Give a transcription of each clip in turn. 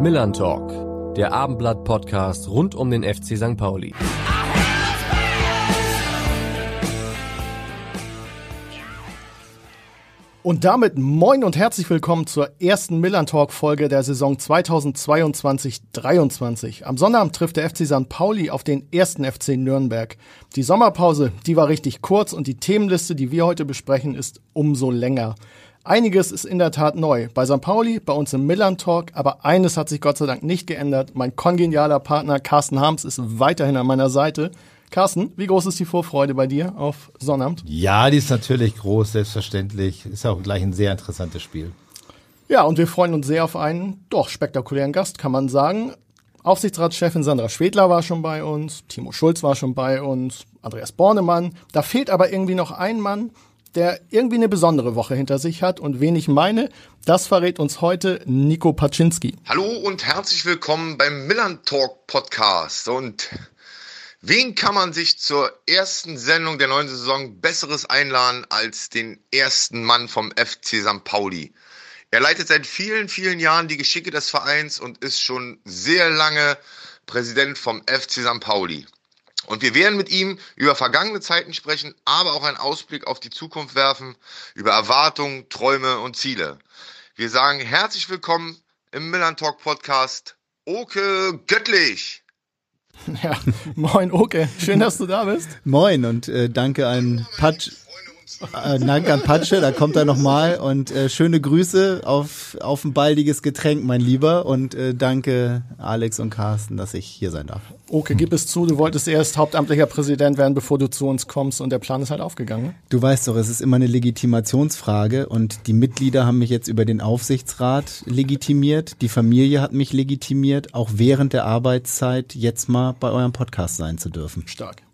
Millern Talk, der Abendblatt-Podcast rund um den FC St. Pauli. Und damit moin und herzlich willkommen zur ersten Millern Talk Folge der Saison 2022-23. Am Sonnabend trifft der FC St. Pauli auf den ersten FC Nürnberg. Die Sommerpause, die war richtig kurz und die Themenliste, die wir heute besprechen, ist umso länger. Einiges ist in der Tat neu. Bei St. Pauli, bei uns im Millern Talk, aber eines hat sich Gott sei Dank nicht geändert. Mein kongenialer Partner Carsten Harms ist weiterhin an meiner Seite. Carsten, wie groß ist die Vorfreude bei dir auf Sonnabend? Ja, die ist natürlich groß, selbstverständlich. Ist auch gleich ein sehr interessantes Spiel. Ja, und wir freuen uns sehr auf einen doch spektakulären Gast, kann man sagen. Aufsichtsratschefin Sandra Schwedler war schon bei uns, Timo Schulz war schon bei uns, Andreas Bornemann. Da fehlt aber irgendwie noch ein Mann, der irgendwie eine besondere Woche hinter sich hat und wen ich meine, das verrät uns heute Nico Paczynski. Hallo und herzlich willkommen beim Millern Talk Podcast und Wen kann man sich zur ersten Sendung der neuen Saison Besseres einladen als den ersten Mann vom FC St. Pauli? Er leitet seit vielen, vielen Jahren die Geschicke des Vereins und ist schon sehr lange Präsident vom FC St. Pauli. Und wir werden mit ihm über vergangene Zeiten sprechen, aber auch einen Ausblick auf die Zukunft werfen, über Erwartungen, Träume und Ziele. Wir sagen herzlich willkommen im Milan Talk Podcast, Oke Göttlich. Ja, moin Oke, schön, dass du da bist. Moin und äh, danke an Patsch. Äh, danke an Patsche, da kommt er nochmal und äh, schöne Grüße auf, auf ein baldiges Getränk, mein Lieber und äh, danke Alex und Carsten, dass ich hier sein darf. Okay, gib es zu, du wolltest erst hauptamtlicher Präsident werden, bevor du zu uns kommst und der Plan ist halt aufgegangen. Du weißt doch, es ist immer eine Legitimationsfrage und die Mitglieder haben mich jetzt über den Aufsichtsrat legitimiert, die Familie hat mich legitimiert, auch während der Arbeitszeit jetzt mal bei eurem Podcast sein zu dürfen. Stark.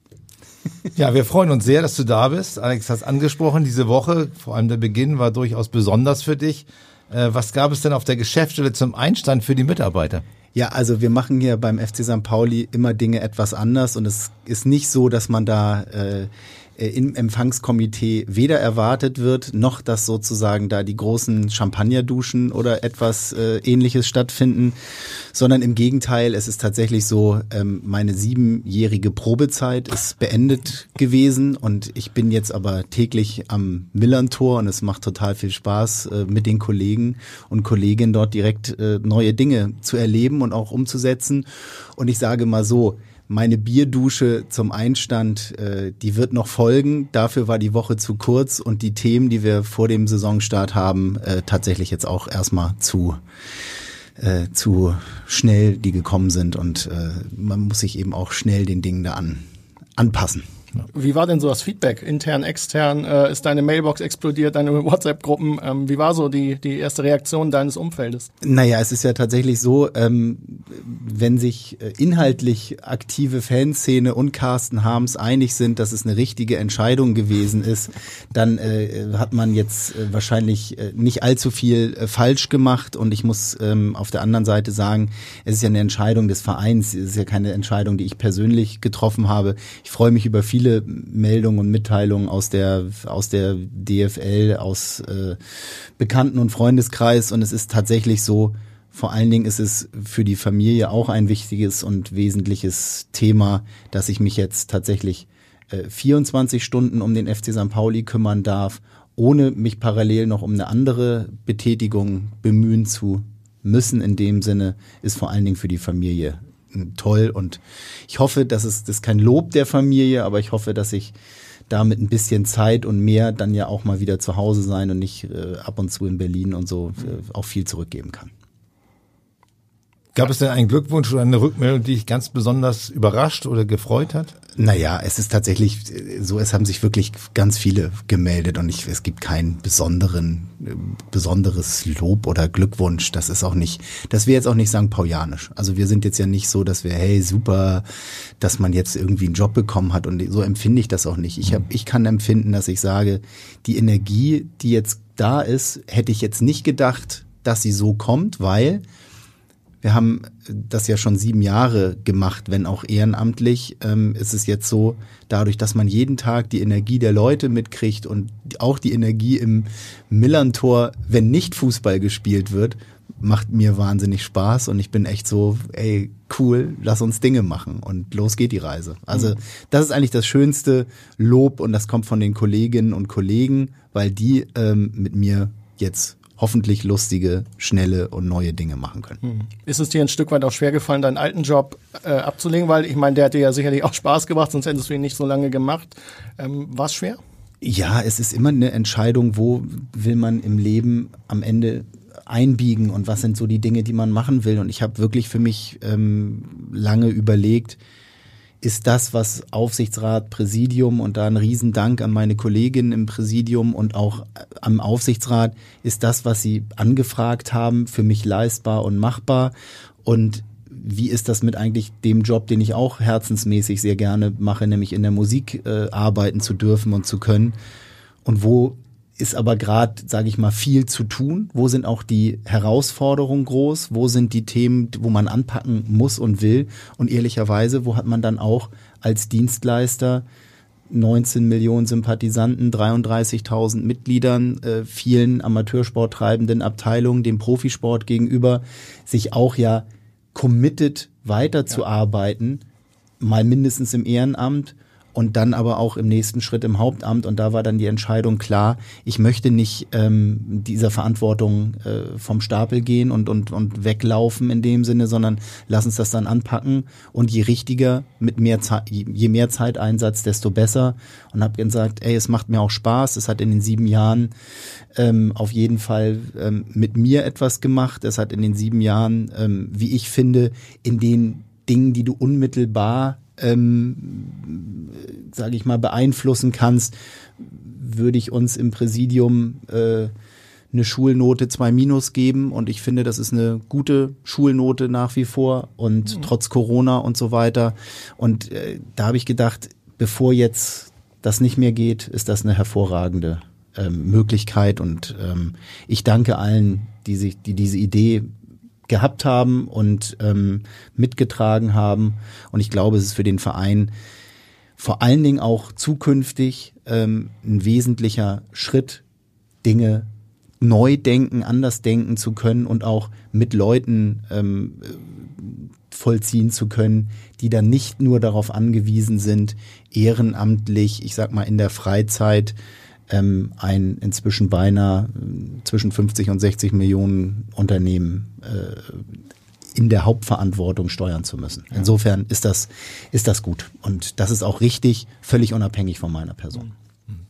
Ja, wir freuen uns sehr, dass du da bist. Alex hat es angesprochen, diese Woche, vor allem der Beginn war durchaus besonders für dich. Äh, was gab es denn auf der Geschäftsstelle zum Einstand für die Mitarbeiter? Ja, also wir machen hier beim FC St. Pauli immer Dinge etwas anders und es ist nicht so, dass man da äh, im Empfangskomitee weder erwartet wird, noch dass sozusagen da die großen Champagnerduschen oder etwas äh, ähnliches stattfinden, sondern im Gegenteil, es ist tatsächlich so, ähm, meine siebenjährige Probezeit ist beendet gewesen und ich bin jetzt aber täglich am Millern-Tor und es macht total viel Spaß, äh, mit den Kollegen und Kolleginnen dort direkt äh, neue Dinge zu erleben und auch umzusetzen. Und ich sage mal so, meine Bierdusche zum Einstand, äh, die wird noch folgen. Dafür war die Woche zu kurz und die Themen, die wir vor dem Saisonstart haben, äh, tatsächlich jetzt auch erstmal zu äh, zu schnell, die gekommen sind und äh, man muss sich eben auch schnell den Dingen da an, anpassen. Wie war denn so das Feedback, intern, extern? Äh, ist deine Mailbox explodiert, deine WhatsApp-Gruppen? Ähm, wie war so die, die erste Reaktion deines Umfeldes? Naja, es ist ja tatsächlich so, ähm, wenn sich äh, inhaltlich aktive Fanszene und Carsten Harms einig sind, dass es eine richtige Entscheidung gewesen ist, dann äh, hat man jetzt äh, wahrscheinlich äh, nicht allzu viel falsch gemacht. Und ich muss ähm, auf der anderen Seite sagen, es ist ja eine Entscheidung des Vereins, es ist ja keine Entscheidung, die ich persönlich getroffen habe. Ich freue mich über viele viele Meldungen und Mitteilungen aus der aus der DFL, aus äh, Bekannten und Freundeskreis und es ist tatsächlich so. Vor allen Dingen ist es für die Familie auch ein wichtiges und wesentliches Thema, dass ich mich jetzt tatsächlich äh, 24 Stunden um den FC St. Pauli kümmern darf, ohne mich parallel noch um eine andere Betätigung bemühen zu müssen. In dem Sinne ist vor allen Dingen für die Familie toll und ich hoffe, dass es das ist kein Lob der Familie, aber ich hoffe, dass ich da mit ein bisschen Zeit und mehr dann ja auch mal wieder zu Hause sein und nicht äh, ab und zu in Berlin und so äh, auch viel zurückgeben kann. Gab es denn einen Glückwunsch oder eine Rückmeldung, die dich ganz besonders überrascht oder gefreut hat? Naja, es ist tatsächlich so, es haben sich wirklich ganz viele gemeldet und ich, es gibt kein besonderen, besonderes Lob oder Glückwunsch. Das ist auch nicht, das wäre jetzt auch nicht St. Paulianisch. Also wir sind jetzt ja nicht so, dass wir, hey, super, dass man jetzt irgendwie einen Job bekommen hat und so empfinde ich das auch nicht. Ich, hab, ich kann empfinden, dass ich sage, die Energie, die jetzt da ist, hätte ich jetzt nicht gedacht, dass sie so kommt, weil wir haben das ja schon sieben Jahre gemacht, wenn auch ehrenamtlich. Ähm, ist es jetzt so, dadurch, dass man jeden Tag die Energie der Leute mitkriegt und auch die Energie im Millantor, wenn nicht Fußball gespielt wird, macht mir wahnsinnig Spaß und ich bin echt so, ey, cool, lass uns Dinge machen und los geht die Reise. Also mhm. das ist eigentlich das schönste Lob und das kommt von den Kolleginnen und Kollegen, weil die ähm, mit mir jetzt hoffentlich lustige, schnelle und neue Dinge machen können. Mhm. Ist es dir ein Stück weit auch schwer gefallen, deinen alten Job äh, abzulegen? Weil ich meine, der hat dir ja sicherlich auch Spaß gemacht, sonst hättest du ihn nicht so lange gemacht. Ähm, War es schwer? Ja, es ist immer eine Entscheidung, wo will man im Leben am Ende einbiegen und was sind so die Dinge, die man machen will. Und ich habe wirklich für mich ähm, lange überlegt, ist das, was Aufsichtsrat, Präsidium und da ein Riesendank an meine Kollegin im Präsidium und auch äh, am Aufsichtsrat, ist das, was sie angefragt haben, für mich leistbar und machbar? Und wie ist das mit eigentlich dem Job, den ich auch herzensmäßig sehr gerne mache, nämlich in der Musik äh, arbeiten zu dürfen und zu können? Und wo ist aber gerade, sage ich mal, viel zu tun? Wo sind auch die Herausforderungen groß? Wo sind die Themen, wo man anpacken muss und will? Und ehrlicherweise, wo hat man dann auch als Dienstleister 19 Millionen Sympathisanten, 33.000 Mitgliedern, äh, vielen Amateursport treibenden Abteilungen, dem Profisport gegenüber, sich auch ja committed weiterzuarbeiten, ja. mal mindestens im Ehrenamt und dann aber auch im nächsten Schritt im Hauptamt. Und da war dann die Entscheidung klar, ich möchte nicht ähm, dieser Verantwortung äh, vom Stapel gehen und, und, und weglaufen in dem Sinne, sondern lass uns das dann anpacken. Und je richtiger, mit mehr Zeit, je mehr Zeiteinsatz, desto besser. Und habe gesagt, ey, es macht mir auch Spaß. Es hat in den sieben Jahren ähm, auf jeden Fall ähm, mit mir etwas gemacht. Es hat in den sieben Jahren, ähm, wie ich finde, in den Dingen, die du unmittelbar ähm, sage ich mal, beeinflussen kannst, würde ich uns im Präsidium äh, eine Schulnote 2 minus geben und ich finde, das ist eine gute Schulnote nach wie vor und mhm. trotz Corona und so weiter. Und äh, da habe ich gedacht, bevor jetzt das nicht mehr geht, ist das eine hervorragende ähm, Möglichkeit und ähm, ich danke allen, die sich, die diese Idee gehabt haben und ähm, mitgetragen haben. Und ich glaube, es ist für den Verein vor allen Dingen auch zukünftig ähm, ein wesentlicher Schritt, Dinge neu denken, anders denken zu können und auch mit Leuten ähm, vollziehen zu können, die dann nicht nur darauf angewiesen sind, ehrenamtlich, ich sag mal in der Freizeit, ähm, ein inzwischen beinahe äh, zwischen 50 und 60 Millionen Unternehmen äh, in der Hauptverantwortung steuern zu müssen. Insofern ist das, ist das gut. Und das ist auch richtig, völlig unabhängig von meiner Person.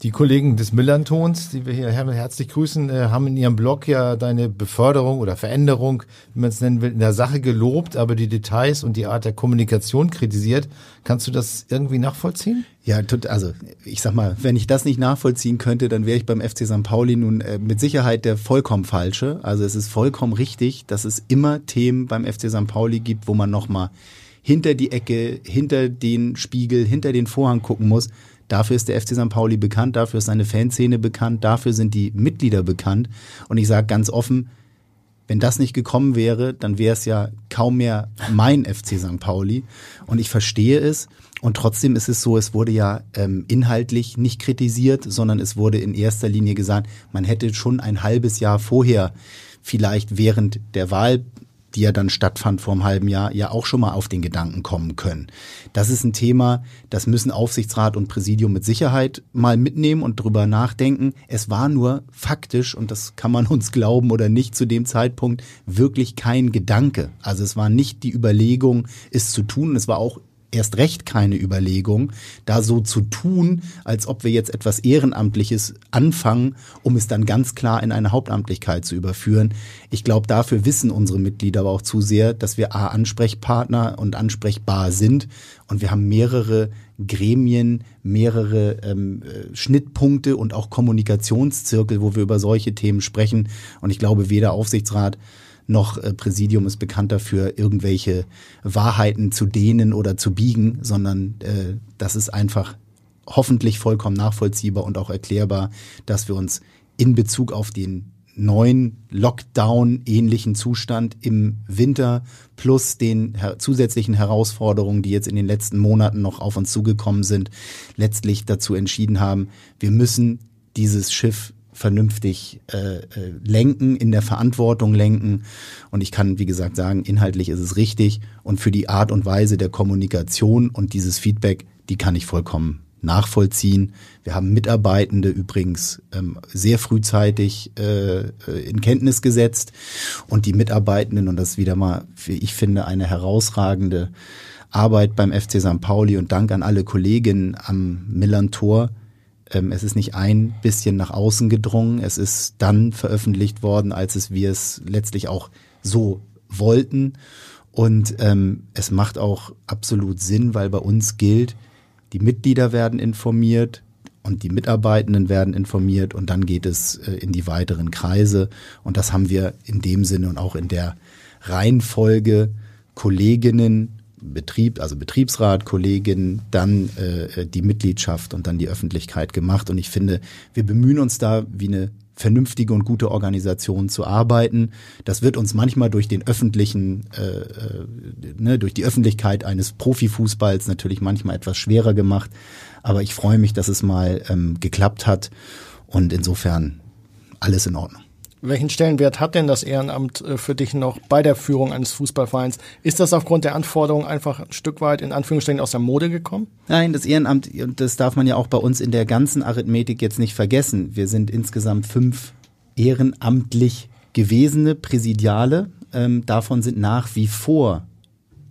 Die Kollegen des Millantons, die wir hier herzlich grüßen, äh, haben in ihrem Blog ja deine Beförderung oder Veränderung, wie man es nennen will, in der Sache gelobt, aber die Details und die Art der Kommunikation kritisiert. Kannst du das irgendwie nachvollziehen? Ja, also ich sag mal, wenn ich das nicht nachvollziehen könnte, dann wäre ich beim FC St. Pauli nun äh, mit Sicherheit der vollkommen falsche. Also es ist vollkommen richtig, dass es immer Themen beim FC St. Pauli gibt, wo man nochmal hinter die Ecke, hinter den Spiegel, hinter den Vorhang gucken muss Dafür ist der FC St. Pauli bekannt, dafür ist seine Fanszene bekannt, dafür sind die Mitglieder bekannt. Und ich sage ganz offen, wenn das nicht gekommen wäre, dann wäre es ja kaum mehr mein FC St. Pauli. Und ich verstehe es. Und trotzdem ist es so, es wurde ja ähm, inhaltlich nicht kritisiert, sondern es wurde in erster Linie gesagt, man hätte schon ein halbes Jahr vorher vielleicht während der Wahl die ja dann stattfand vor einem halben Jahr, ja auch schon mal auf den Gedanken kommen können. Das ist ein Thema, das müssen Aufsichtsrat und Präsidium mit Sicherheit mal mitnehmen und drüber nachdenken. Es war nur faktisch, und das kann man uns glauben oder nicht, zu dem Zeitpunkt wirklich kein Gedanke. Also es war nicht die Überlegung, es zu tun. Es war auch erst recht keine Überlegung, da so zu tun, als ob wir jetzt etwas Ehrenamtliches anfangen, um es dann ganz klar in eine Hauptamtlichkeit zu überführen. Ich glaube, dafür wissen unsere Mitglieder aber auch zu sehr, dass wir A, Ansprechpartner und ansprechbar sind und wir haben mehrere Gremien, mehrere ähm, äh, Schnittpunkte und auch Kommunikationszirkel, wo wir über solche Themen sprechen. Und ich glaube, weder Aufsichtsrat noch äh, Präsidium ist bekannt dafür, irgendwelche Wahrheiten zu dehnen oder zu biegen, sondern äh, das ist einfach hoffentlich vollkommen nachvollziehbar und auch erklärbar, dass wir uns in Bezug auf den neuen Lockdown-ähnlichen Zustand im Winter plus den her zusätzlichen Herausforderungen, die jetzt in den letzten Monaten noch auf uns zugekommen sind, letztlich dazu entschieden haben, wir müssen dieses Schiff vernünftig äh, äh, lenken, in der Verantwortung lenken. Und ich kann, wie gesagt, sagen, inhaltlich ist es richtig. Und für die Art und Weise der Kommunikation und dieses Feedback, die kann ich vollkommen nachvollziehen. Wir haben Mitarbeitende übrigens ähm, sehr frühzeitig äh, äh in Kenntnis gesetzt und die Mitarbeitenden, und das ist wieder mal, wie ich finde, eine herausragende Arbeit beim FC St. Pauli und Dank an alle Kolleginnen am Millantor. Ähm, es ist nicht ein bisschen nach außen gedrungen, es ist dann veröffentlicht worden, als es wir es letztlich auch so wollten. Und ähm, es macht auch absolut Sinn, weil bei uns gilt, die Mitglieder werden informiert und die Mitarbeitenden werden informiert und dann geht es äh, in die weiteren Kreise. Und das haben wir in dem Sinne und auch in der Reihenfolge Kolleginnen, Betrieb, also Betriebsrat, Kolleginnen, dann äh, die Mitgliedschaft und dann die Öffentlichkeit gemacht. Und ich finde, wir bemühen uns da wie eine vernünftige und gute Organisation zu arbeiten. Das wird uns manchmal durch den öffentlichen, äh, äh, ne, durch die Öffentlichkeit eines Profifußballs natürlich manchmal etwas schwerer gemacht. Aber ich freue mich, dass es mal ähm, geklappt hat und insofern alles in Ordnung. Welchen Stellenwert hat denn das Ehrenamt äh, für dich noch bei der Führung eines Fußballvereins? Ist das aufgrund der Anforderungen einfach ein Stück weit in Anführungsstrichen aus der Mode gekommen? Nein, das Ehrenamt, das darf man ja auch bei uns in der ganzen Arithmetik jetzt nicht vergessen. Wir sind insgesamt fünf ehrenamtlich gewesene Präsidiale. Ähm, davon sind nach wie vor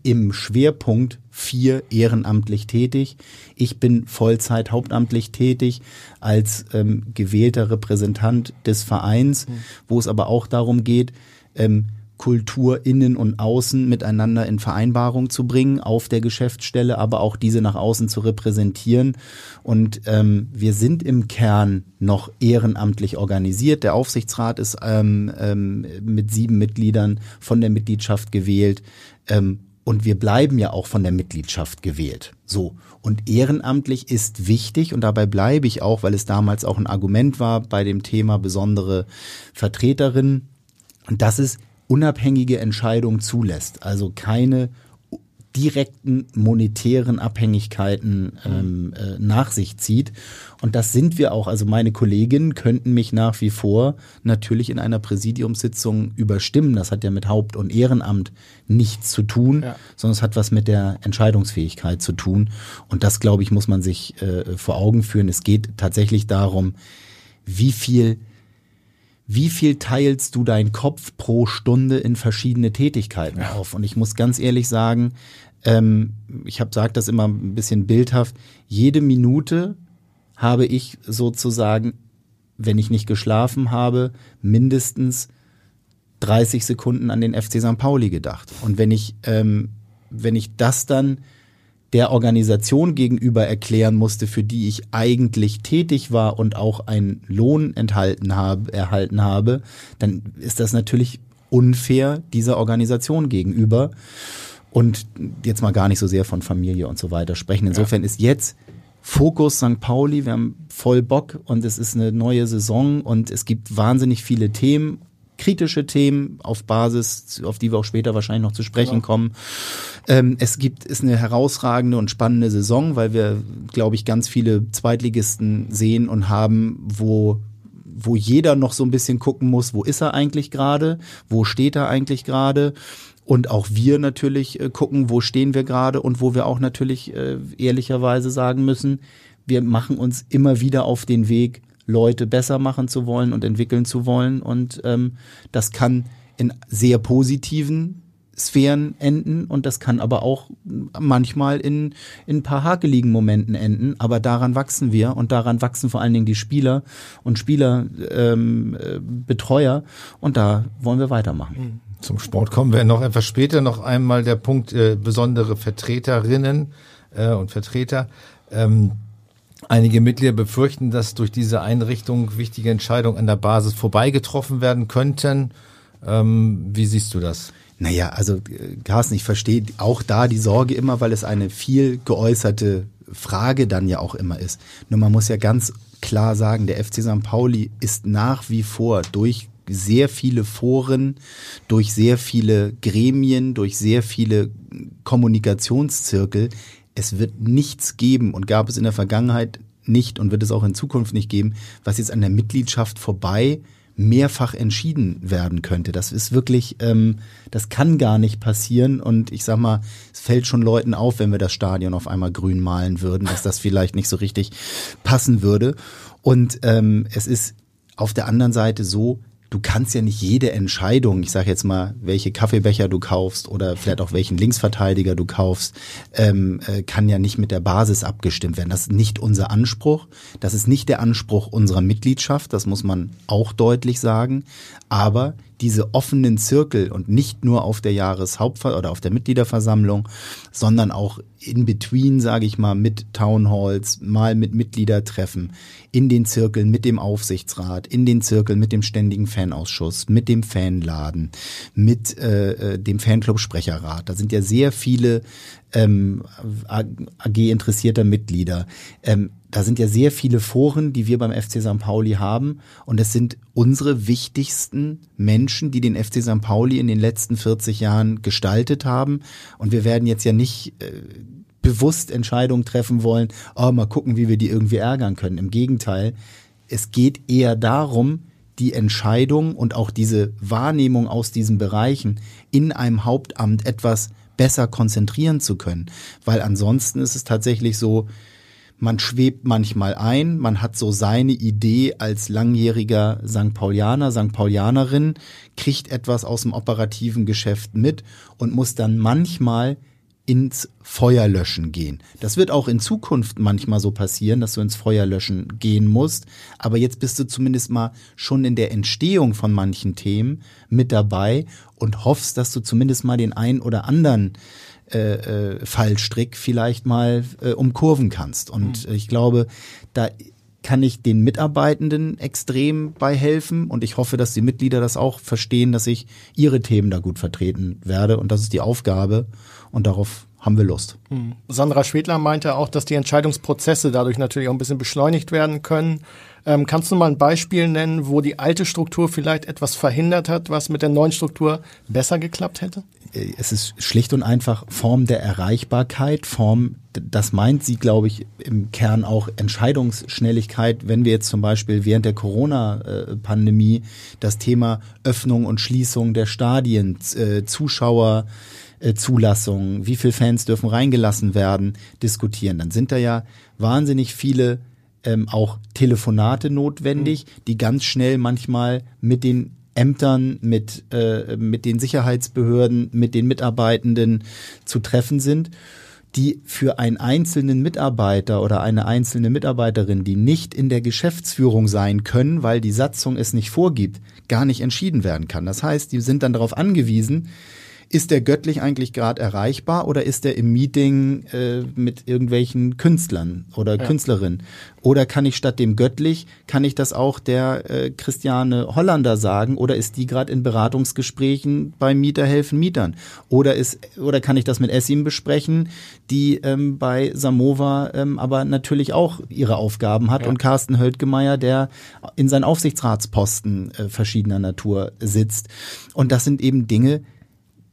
im Schwerpunkt vier ehrenamtlich tätig. Ich bin Vollzeit hauptamtlich tätig als ähm, gewählter Repräsentant des Vereins, mhm. wo es aber auch darum geht, ähm, Kultur innen und außen miteinander in Vereinbarung zu bringen auf der Geschäftsstelle, aber auch diese nach außen zu repräsentieren. Und ähm, wir sind im Kern noch ehrenamtlich organisiert. Der Aufsichtsrat ist ähm, ähm, mit sieben Mitgliedern von der Mitgliedschaft gewählt. Ähm, und wir bleiben ja auch von der Mitgliedschaft gewählt. So. Und ehrenamtlich ist wichtig und dabei bleibe ich auch, weil es damals auch ein Argument war bei dem Thema besondere Vertreterinnen, dass es unabhängige Entscheidungen zulässt. Also keine direkten monetären Abhängigkeiten ähm, äh, nach sich zieht. Und das sind wir auch. Also meine Kolleginnen könnten mich nach wie vor natürlich in einer Präsidiumssitzung überstimmen. Das hat ja mit Haupt- und Ehrenamt nichts zu tun, ja. sondern es hat was mit der Entscheidungsfähigkeit zu tun. Und das, glaube ich, muss man sich äh, vor Augen führen. Es geht tatsächlich darum, wie viel wie viel teilst du deinen Kopf pro Stunde in verschiedene Tätigkeiten ja. auf? Und ich muss ganz ehrlich sagen, ähm, ich habe sagt das immer ein bisschen bildhaft, jede Minute habe ich sozusagen, wenn ich nicht geschlafen habe, mindestens 30 Sekunden an den FC St. Pauli gedacht. Und wenn ich, ähm, wenn ich das dann der Organisation gegenüber erklären musste, für die ich eigentlich tätig war und auch einen Lohn enthalten habe, erhalten habe, dann ist das natürlich unfair dieser Organisation gegenüber. Und jetzt mal gar nicht so sehr von Familie und so weiter sprechen. Insofern ja. ist jetzt Fokus St. Pauli, wir haben voll Bock und es ist eine neue Saison und es gibt wahnsinnig viele Themen kritische Themen auf Basis, auf die wir auch später wahrscheinlich noch zu sprechen ja. kommen. Ähm, es gibt, ist eine herausragende und spannende Saison, weil wir, glaube ich, ganz viele Zweitligisten sehen und haben, wo wo jeder noch so ein bisschen gucken muss, wo ist er eigentlich gerade, wo steht er eigentlich gerade und auch wir natürlich äh, gucken, wo stehen wir gerade und wo wir auch natürlich äh, ehrlicherweise sagen müssen, wir machen uns immer wieder auf den Weg, Leute besser machen zu wollen und entwickeln zu wollen. Und ähm, das kann in sehr positiven Sphären enden und das kann aber auch manchmal in, in ein paar hakeligen Momenten enden. Aber daran wachsen wir und daran wachsen vor allen Dingen die Spieler und Spielerbetreuer ähm, äh, und da wollen wir weitermachen. Mhm. Zum Sport kommen wir noch etwas später. Noch einmal der Punkt äh, besondere Vertreterinnen äh, und Vertreter. Ähm, Einige Mitglieder befürchten, dass durch diese Einrichtung wichtige Entscheidungen an der Basis vorbeigetroffen werden könnten. Ähm, wie siehst du das? Naja, also äh, Carsten, ich verstehe auch da die Sorge immer, weil es eine viel geäußerte Frage dann ja auch immer ist. Nur man muss ja ganz klar sagen, der FC St. Pauli ist nach wie vor durch sehr viele Foren, durch sehr viele Gremien, durch sehr viele Kommunikationszirkel es wird nichts geben und gab es in der Vergangenheit nicht und wird es auch in Zukunft nicht geben, was jetzt an der Mitgliedschaft vorbei mehrfach entschieden werden könnte. Das ist wirklich, ähm, das kann gar nicht passieren. Und ich sag mal, es fällt schon Leuten auf, wenn wir das Stadion auf einmal grün malen würden, dass das vielleicht nicht so richtig passen würde. Und ähm, es ist auf der anderen Seite so, du kannst ja nicht jede Entscheidung, ich sage jetzt mal, welche Kaffeebecher du kaufst oder vielleicht auch welchen Linksverteidiger du kaufst, ähm, äh, kann ja nicht mit der Basis abgestimmt werden. Das ist nicht unser Anspruch. Das ist nicht der Anspruch unserer Mitgliedschaft. Das muss man auch deutlich sagen. Aber diese offenen Zirkel und nicht nur auf der Jahreshauptver oder auf der Mitgliederversammlung, sondern auch in between, sage ich mal, mit Townhalls, mal mit Mitgliedertreffen, in den Zirkeln mit dem Aufsichtsrat, in den Zirkeln mit dem ständigen Fanausschuss, mit dem Fanladen, mit äh, äh dem Fanclub-Sprecherrat. Da sind ja sehr viele ähm, AG-interessierter Mitglieder. Ähm, da sind ja sehr viele Foren, die wir beim FC St. Pauli haben. Und es sind unsere wichtigsten Menschen, die den FC St. Pauli in den letzten 40 Jahren gestaltet haben. Und wir werden jetzt ja nicht äh, bewusst Entscheidungen treffen wollen, oh, mal gucken, wie wir die irgendwie ärgern können. Im Gegenteil, es geht eher darum, die Entscheidung und auch diese Wahrnehmung aus diesen Bereichen in einem Hauptamt etwas besser konzentrieren zu können. Weil ansonsten ist es tatsächlich so, man schwebt manchmal ein, man hat so seine Idee als langjähriger St. Paulianer, St. Paulianerin, kriegt etwas aus dem operativen Geschäft mit und muss dann manchmal ins Feuerlöschen gehen. Das wird auch in Zukunft manchmal so passieren, dass du ins Feuerlöschen gehen musst. Aber jetzt bist du zumindest mal schon in der Entstehung von manchen Themen mit dabei und hoffst, dass du zumindest mal den einen oder anderen äh, äh, Fallstrick vielleicht mal äh, umkurven kannst. Und mhm. ich glaube, da kann ich den Mitarbeitenden extrem bei helfen und ich hoffe, dass die Mitglieder das auch verstehen, dass ich ihre Themen da gut vertreten werde und das ist die Aufgabe und darauf haben wir Lust. Mhm. Sandra Schwedler meinte auch, dass die Entscheidungsprozesse dadurch natürlich auch ein bisschen beschleunigt werden können. Ähm, kannst du mal ein Beispiel nennen, wo die alte Struktur vielleicht etwas verhindert hat, was mit der neuen Struktur besser geklappt hätte? Äh, es ist schlicht und einfach Form der Erreichbarkeit, Form, das meint sie, glaube ich, im Kern auch Entscheidungsschnelligkeit. Wenn wir jetzt zum Beispiel während der Corona-Pandemie das Thema Öffnung und Schließung der Stadien, äh, Zuschauer, äh, Zulassung, wie viele Fans dürfen reingelassen werden, diskutieren, dann sind da ja wahnsinnig viele ähm, auch Telefonate notwendig, mhm. die ganz schnell manchmal mit den Ämtern, mit, äh, mit den Sicherheitsbehörden, mit den Mitarbeitenden zu treffen sind, die für einen einzelnen Mitarbeiter oder eine einzelne Mitarbeiterin, die nicht in der Geschäftsführung sein können, weil die Satzung es nicht vorgibt, gar nicht entschieden werden kann. Das heißt, die sind dann darauf angewiesen, ist der göttlich eigentlich gerade erreichbar oder ist er im Meeting äh, mit irgendwelchen Künstlern oder ja. Künstlerinnen? Oder kann ich statt dem göttlich, kann ich das auch der äh, Christiane Hollander sagen oder ist die gerade in Beratungsgesprächen beim Mieter helfen Mietern? Oder ist oder kann ich das mit Essim besprechen, die ähm, bei Samova ähm, aber natürlich auch ihre Aufgaben hat ja. und Carsten Höltgemeier, der in seinen Aufsichtsratsposten äh, verschiedener Natur sitzt. Und das sind eben Dinge,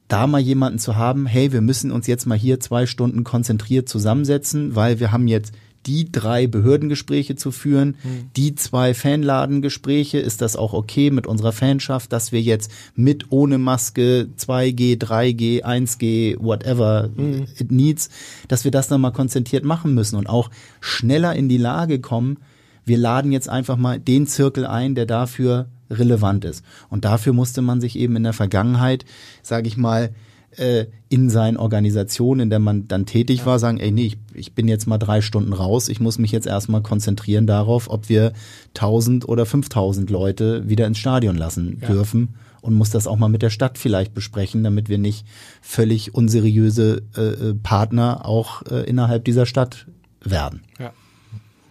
da mal jemanden zu haben, hey, wir müssen uns jetzt mal hier zwei Stunden konzentriert zusammensetzen, weil wir haben jetzt die drei Behördengespräche zu führen, mhm. die zwei Fanladengespräche, ist das auch okay mit unserer Fanschaft, dass wir jetzt mit ohne Maske 2G, 3G, 1G, whatever mhm. it needs, dass wir das dann mal konzentriert machen müssen und auch schneller in die Lage kommen, wir laden jetzt einfach mal den Zirkel ein, der dafür relevant ist. Und dafür musste man sich eben in der Vergangenheit, sage ich mal, äh, in seinen Organisationen, in der man dann tätig war, sagen, ey, nee, ich, ich bin jetzt mal drei Stunden raus, ich muss mich jetzt erstmal konzentrieren darauf, ob wir 1000 oder 5000 Leute wieder ins Stadion lassen ja. dürfen und muss das auch mal mit der Stadt vielleicht besprechen, damit wir nicht völlig unseriöse äh, äh Partner auch äh, innerhalb dieser Stadt werden. Ja.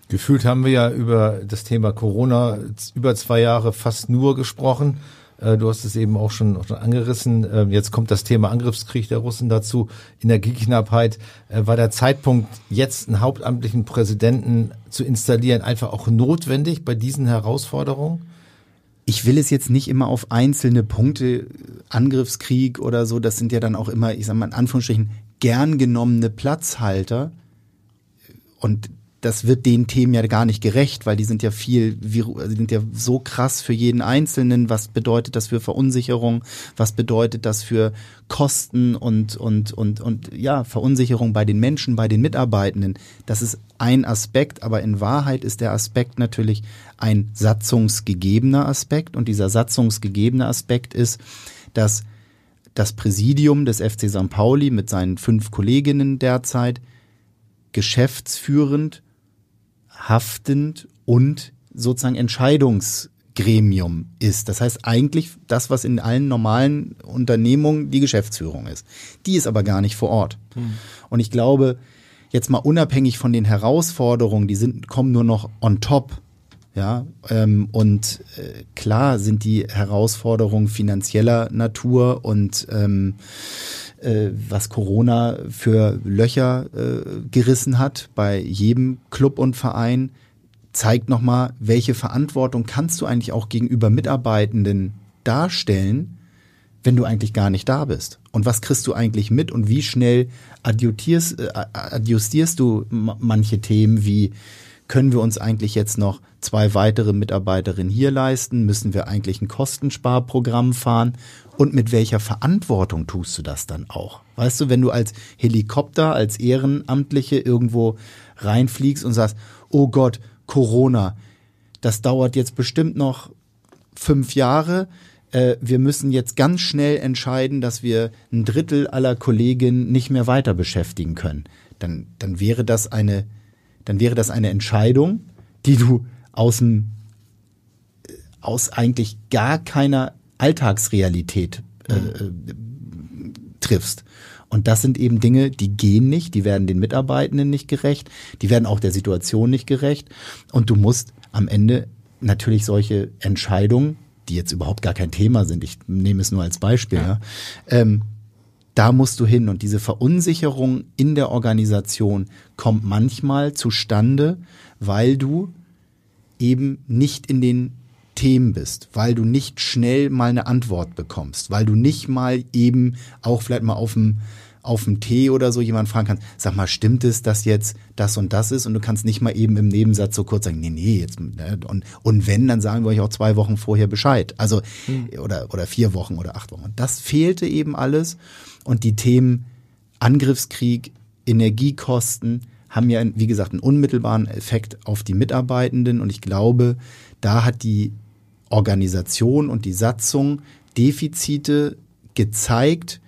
Gefühlt haben wir ja über das Thema Corona über zwei Jahre fast nur gesprochen. Äh, du hast es eben auch schon, angerissen. Ähm, jetzt kommt das Thema Angriffskrieg der Russen dazu. Energieknappheit. Äh, war der Zeitpunkt, jetzt einen hauptamtlichen Präsidenten zu installieren, einfach auch notwendig bei diesen Herausforderungen? Ich will es jetzt nicht immer auf einzelne Punkte, Angriffskrieg oder so, das sind ja dann auch immer, ich sag mal in Anführungsstrichen, gern genommene Platzhalter. Und das wird den Themen ja gar nicht gerecht, weil die sind ja viel, die sind ja so krass für jeden Einzelnen. Was bedeutet das für Verunsicherung? Was bedeutet das für Kosten und, und, und, und, ja, Verunsicherung bei den Menschen, bei den Mitarbeitenden? Das ist ein Aspekt, aber in Wahrheit ist der Aspekt natürlich ein satzungsgegebener Aspekt und dieser satzungsgegebene Aspekt ist, dass das Präsidium des FC St. Pauli mit seinen fünf Kolleginnen derzeit geschäftsführend haftend und sozusagen Entscheidungsgremium ist. Das heißt eigentlich das, was in allen normalen Unternehmungen die Geschäftsführung ist. Die ist aber gar nicht vor Ort. Hm. Und ich glaube, jetzt mal unabhängig von den Herausforderungen, die sind, kommen nur noch on top. Ja, ähm, und äh, klar sind die Herausforderungen finanzieller Natur und ähm, äh, was Corona für Löcher äh, gerissen hat bei jedem Club und Verein, zeigt nochmal, welche Verantwortung kannst du eigentlich auch gegenüber Mitarbeitenden darstellen, wenn du eigentlich gar nicht da bist? Und was kriegst du eigentlich mit und wie schnell adjustierst, äh, adjustierst du manche Themen wie können wir uns eigentlich jetzt noch zwei weitere Mitarbeiterinnen hier leisten? Müssen wir eigentlich ein Kostensparprogramm fahren? Und mit welcher Verantwortung tust du das dann auch? Weißt du, wenn du als Helikopter, als Ehrenamtliche irgendwo reinfliegst und sagst, oh Gott, Corona, das dauert jetzt bestimmt noch fünf Jahre. Äh, wir müssen jetzt ganz schnell entscheiden, dass wir ein Drittel aller Kolleginnen nicht mehr weiter beschäftigen können. Dann, dann wäre das eine, dann wäre das eine Entscheidung, die du aus dem, aus eigentlich gar keiner Alltagsrealität äh, äh, triffst. Und das sind eben Dinge, die gehen nicht, die werden den Mitarbeitenden nicht gerecht, die werden auch der Situation nicht gerecht. Und du musst am Ende natürlich solche Entscheidungen, die jetzt überhaupt gar kein Thema sind, ich nehme es nur als Beispiel, ja. Ja, ähm, da musst du hin. Und diese Verunsicherung in der Organisation kommt manchmal zustande, weil du eben nicht in den Themen bist, weil du nicht schnell mal eine Antwort bekommst, weil du nicht mal eben auch vielleicht mal auf dem auf dem Tee oder so jemand fragen kannst, sag mal, stimmt es, dass jetzt das und das ist? Und du kannst nicht mal eben im Nebensatz so kurz sagen, nee, nee, jetzt, ne? und, und wenn, dann sagen wir euch auch zwei Wochen vorher Bescheid. Also, hm. oder, oder vier Wochen oder acht Wochen. Das fehlte eben alles. Und die Themen Angriffskrieg, Energiekosten haben ja, wie gesagt, einen unmittelbaren Effekt auf die Mitarbeitenden. Und ich glaube, da hat die Organisation und die Satzung Defizite gezeigt,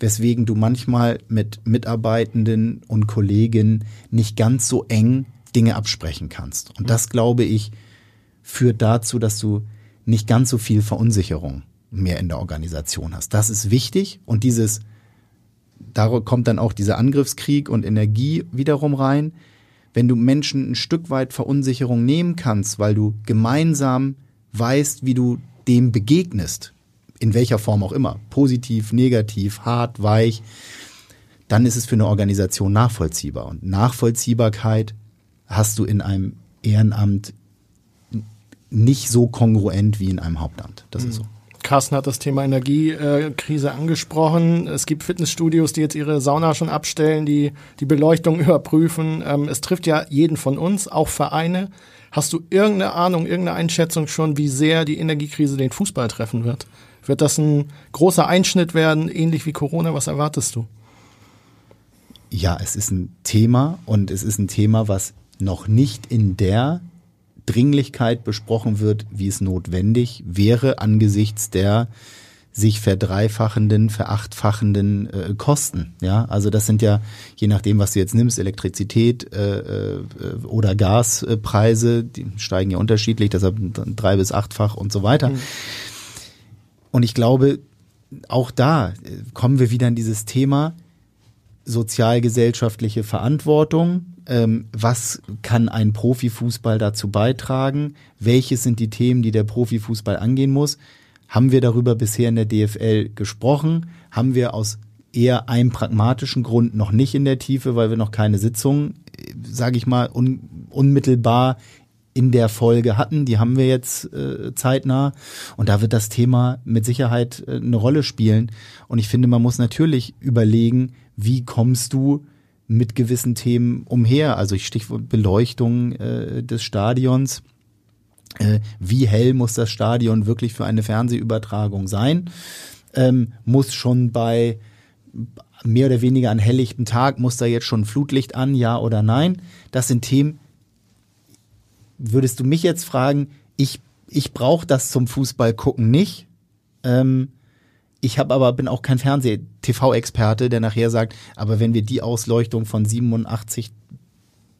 weswegen du manchmal mit Mitarbeitenden und Kollegen nicht ganz so eng Dinge absprechen kannst. Und das, glaube ich, führt dazu, dass du nicht ganz so viel Verunsicherung mehr in der Organisation hast. Das ist wichtig und dieses, da kommt dann auch dieser Angriffskrieg und Energie wiederum rein. Wenn du Menschen ein Stück weit Verunsicherung nehmen kannst, weil du gemeinsam weißt, wie du dem begegnest, in welcher Form auch immer, positiv, negativ, hart, weich, dann ist es für eine Organisation nachvollziehbar. Und Nachvollziehbarkeit hast du in einem Ehrenamt nicht so kongruent wie in einem Hauptamt. Das mhm. ist so. Carsten hat das Thema Energiekrise angesprochen. Es gibt Fitnessstudios, die jetzt ihre Sauna schon abstellen, die die Beleuchtung überprüfen. Ähm, es trifft ja jeden von uns, auch Vereine. Hast du irgendeine Ahnung, irgendeine Einschätzung schon, wie sehr die Energiekrise den Fußball treffen wird? Wird das ein großer Einschnitt werden, ähnlich wie Corona? Was erwartest du? Ja, es ist ein Thema und es ist ein Thema, was noch nicht in der Dringlichkeit besprochen wird, wie es notwendig wäre angesichts der sich verdreifachenden, verachtfachenden äh, Kosten. Ja, also das sind ja je nachdem, was du jetzt nimmst, Elektrizität äh, äh, oder Gaspreise, die steigen ja unterschiedlich, deshalb drei bis achtfach und so weiter. Mhm. Und ich glaube, auch da äh, kommen wir wieder in dieses Thema sozialgesellschaftliche Verantwortung. Ähm, was kann ein Profifußball dazu beitragen? Welches sind die Themen, die der Profifußball angehen muss? Haben wir darüber bisher in der DFL gesprochen? Haben wir aus eher einem pragmatischen Grund noch nicht in der Tiefe, weil wir noch keine Sitzung, sage ich mal, un unmittelbar in der Folge hatten. Die haben wir jetzt äh, zeitnah. Und da wird das Thema mit Sicherheit äh, eine Rolle spielen. Und ich finde, man muss natürlich überlegen, wie kommst du mit gewissen Themen umher. Also ich Stichwort Beleuchtung äh, des Stadions. Äh, wie hell muss das Stadion wirklich für eine Fernsehübertragung sein? Ähm, muss schon bei mehr oder weniger an helllichten Tag, muss da jetzt schon Flutlicht an, ja oder nein? Das sind Themen, würdest du mich jetzt fragen, ich, ich brauche das zum Fußball gucken nicht. Ähm, ich habe aber bin auch kein Fernseh-TV-Experte, der nachher sagt, aber wenn wir die Ausleuchtung von 87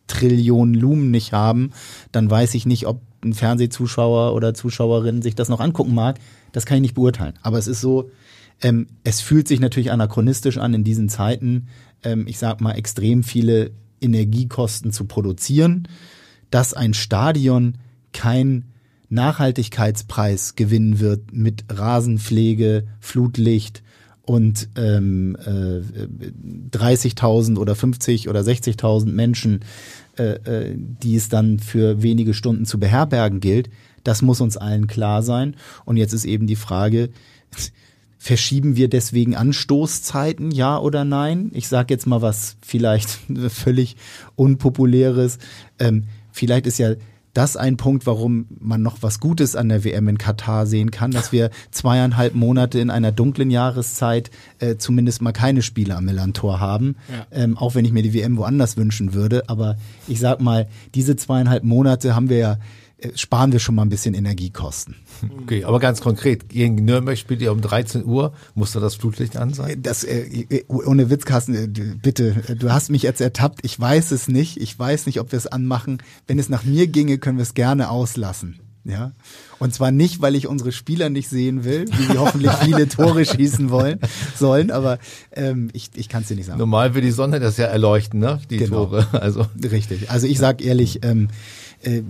Trillionen Lumen nicht haben, dann weiß ich nicht, ob ein Fernsehzuschauer oder Zuschauerin sich das noch angucken mag. Das kann ich nicht beurteilen. Aber es ist so, ähm, es fühlt sich natürlich anachronistisch an in diesen Zeiten, ähm, ich sag mal, extrem viele Energiekosten zu produzieren, dass ein Stadion kein Nachhaltigkeitspreis gewinnen wird mit Rasenpflege, Flutlicht und ähm, äh, 30.000 oder 50 oder 60.000 Menschen, äh, äh, die es dann für wenige Stunden zu beherbergen gilt, das muss uns allen klar sein. Und jetzt ist eben die Frage, verschieben wir deswegen Anstoßzeiten, ja oder nein? Ich sage jetzt mal was vielleicht völlig unpopuläres. Ähm, vielleicht ist ja das ein Punkt, warum man noch was Gutes an der WM in Katar sehen kann, dass wir zweieinhalb Monate in einer dunklen Jahreszeit äh, zumindest mal keine Spiele am Millantor haben. Ja. Ähm, auch wenn ich mir die WM woanders wünschen würde. Aber ich sag mal, diese zweieinhalb Monate haben wir ja sparen wir schon mal ein bisschen Energiekosten. Okay, aber ganz konkret, gegen Nürnberg spielt ihr um 13 Uhr, muss da das Flutlicht an sein? Das, äh, äh ohne Witz, Carsten, äh, bitte, du hast mich jetzt ertappt, ich weiß es nicht, ich weiß nicht, ob wir es anmachen. Wenn es nach mir ginge, können wir es gerne auslassen. Ja. Und zwar nicht, weil ich unsere Spieler nicht sehen will, wie sie hoffentlich viele Tore schießen wollen, sollen, aber ähm, ich, ich kann es dir nicht sagen. Normal will die Sonne das ja erleuchten, ne? Die genau. Tore. Also. Richtig. Also ich sag ehrlich, ähm, äh,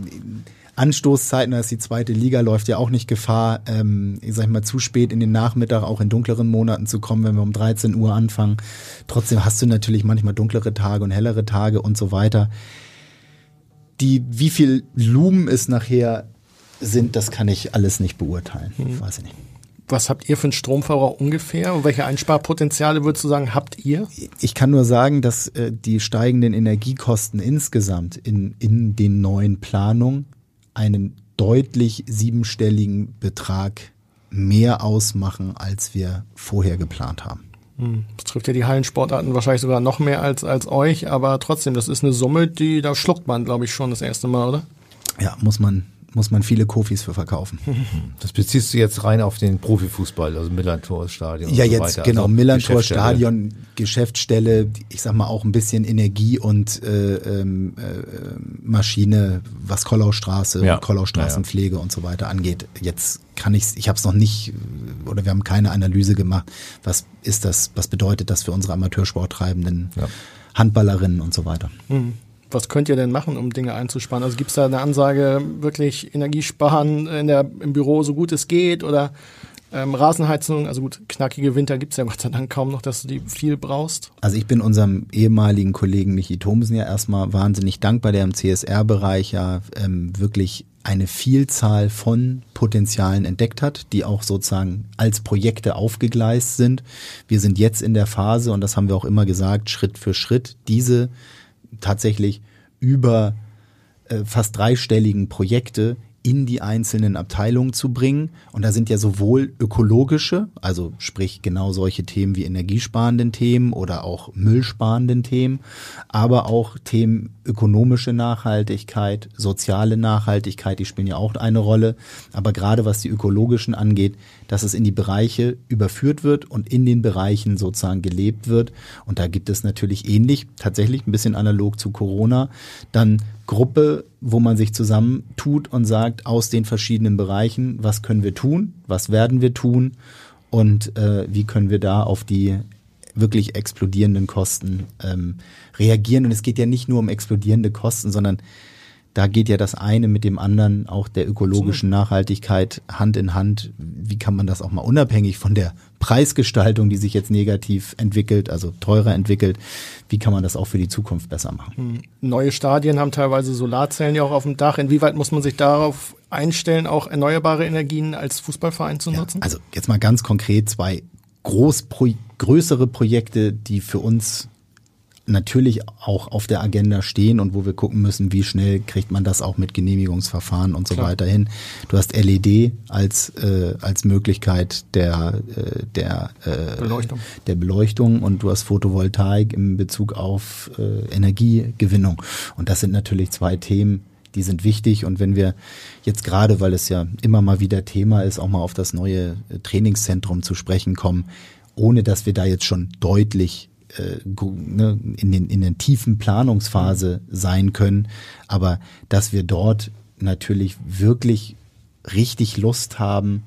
Anstoßzeiten, da ist die zweite Liga, läuft ja auch nicht Gefahr, ähm, ich sag mal, zu spät in den Nachmittag auch in dunkleren Monaten zu kommen, wenn wir um 13 Uhr anfangen. Trotzdem hast du natürlich manchmal dunklere Tage und hellere Tage und so weiter. Die, wie viel Lumen es nachher sind, das kann ich alles nicht beurteilen. Hm. Weiß ich nicht. Was habt ihr für einen Stromverbrauch ungefähr? Und welche Einsparpotenziale würdest du sagen, habt ihr? Ich kann nur sagen, dass äh, die steigenden Energiekosten insgesamt in, in den neuen Planungen einen deutlich siebenstelligen Betrag mehr ausmachen, als wir vorher geplant haben. Hm, das trifft ja die Hallensportarten wahrscheinlich sogar noch mehr als, als euch, aber trotzdem, das ist eine Summe, die da schluckt man, glaube ich, schon das erste Mal, oder? Ja, muss man, muss man viele Kofis für verkaufen. Das beziehst du jetzt rein auf den Profifußball, also Millantor-Stadion. Ja, so jetzt weiter. genau, also Millantor-Stadion, Geschäftsstelle, ich sag mal auch ein bisschen Energie und äh, ähm, äh, Maschine, was Kollaustraße, ja. Kollaustraßenpflege ja, ja. und so weiter angeht. Jetzt kann ich, ich habe es noch nicht oder wir haben keine Analyse gemacht. Was ist das? Was bedeutet das für unsere Amateursporttreibenden? Handballerinnen und so weiter. Mhm was könnt ihr denn machen, um Dinge einzusparen? Also gibt es da eine Ansage, wirklich Energiesparen in der, im Büro so gut es geht oder ähm, Rasenheizung, also gut, knackige Winter gibt es ja Gott sei Dank kaum noch, dass du die viel brauchst. Also ich bin unserem ehemaligen Kollegen Michi Thomsen ja erstmal wahnsinnig dankbar, der im CSR-Bereich ja ähm, wirklich eine Vielzahl von Potenzialen entdeckt hat, die auch sozusagen als Projekte aufgegleist sind. Wir sind jetzt in der Phase, und das haben wir auch immer gesagt, Schritt für Schritt, diese tatsächlich über äh, fast dreistelligen Projekte in die einzelnen Abteilungen zu bringen. Und da sind ja sowohl ökologische, also sprich genau solche Themen wie energiesparenden Themen oder auch müllsparenden Themen, aber auch Themen ökonomische Nachhaltigkeit, soziale Nachhaltigkeit, die spielen ja auch eine Rolle. Aber gerade was die ökologischen angeht, dass es in die Bereiche überführt wird und in den Bereichen sozusagen gelebt wird. Und da gibt es natürlich ähnlich, tatsächlich ein bisschen analog zu Corona, dann Gruppe, wo man sich zusammentut und sagt, aus den verschiedenen Bereichen, was können wir tun, was werden wir tun und äh, wie können wir da auf die wirklich explodierenden Kosten ähm, reagieren. Und es geht ja nicht nur um explodierende Kosten, sondern da geht ja das eine mit dem anderen, auch der ökologischen Nachhaltigkeit Hand in Hand. Wie kann man das auch mal unabhängig von der Preisgestaltung, die sich jetzt negativ entwickelt, also teurer entwickelt, wie kann man das auch für die Zukunft besser machen? Hm. Neue Stadien haben teilweise Solarzellen ja auch auf dem Dach. Inwieweit muss man sich darauf einstellen, auch erneuerbare Energien als Fußballverein zu nutzen? Ja, also jetzt mal ganz konkret zwei groß, größere Projekte, die für uns natürlich auch auf der Agenda stehen und wo wir gucken müssen, wie schnell kriegt man das auch mit Genehmigungsverfahren und so Klar. weiter hin. Du hast LED als äh, als Möglichkeit der äh, der äh, Beleuchtung. der Beleuchtung und du hast Photovoltaik im Bezug auf äh, Energiegewinnung und das sind natürlich zwei Themen, die sind wichtig und wenn wir jetzt gerade, weil es ja immer mal wieder Thema ist, auch mal auf das neue Trainingszentrum zu sprechen kommen, ohne dass wir da jetzt schon deutlich äh, ne, in, den, in der tiefen Planungsphase sein können, aber dass wir dort natürlich wirklich richtig Lust haben,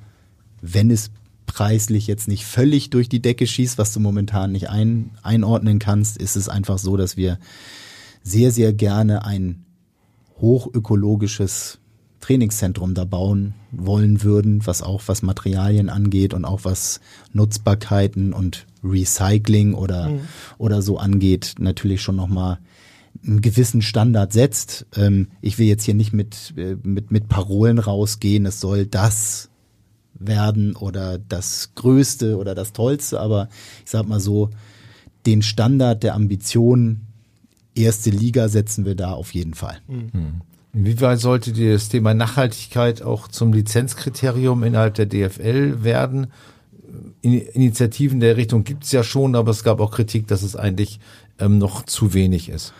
wenn es preislich jetzt nicht völlig durch die Decke schießt, was du momentan nicht ein, einordnen kannst, ist es einfach so, dass wir sehr, sehr gerne ein hochökologisches Trainingszentrum da bauen wollen würden, was auch was Materialien angeht und auch was Nutzbarkeiten und Recycling oder, mhm. oder so angeht, natürlich schon nochmal einen gewissen Standard setzt. Ähm, ich will jetzt hier nicht mit, äh, mit, mit Parolen rausgehen, es soll das werden oder das Größte oder das Tollste, aber ich sag mal so, den Standard der Ambition erste Liga setzen wir da auf jeden Fall. Mhm. Inwieweit sollte das Thema Nachhaltigkeit auch zum Lizenzkriterium innerhalb der DFL werden? Initiativen der Richtung gibt es ja schon, aber es gab auch Kritik, dass es eigentlich ähm, noch zu wenig ist.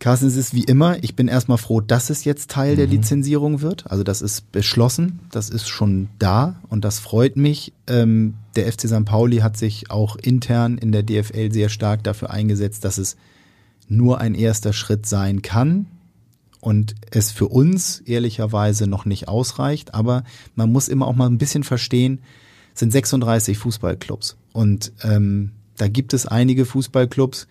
Carsten, es ist wie immer, ich bin erstmal froh, dass es jetzt Teil mhm. der Lizenzierung wird. Also das ist beschlossen, das ist schon da und das freut mich. Ähm, der FC St. Pauli hat sich auch intern in der DFL sehr stark dafür eingesetzt, dass es nur ein erster Schritt sein kann und es für uns ehrlicherweise noch nicht ausreicht. Aber man muss immer auch mal ein bisschen verstehen, sind 36 Fußballclubs und ähm, da gibt es einige Fußballclubs,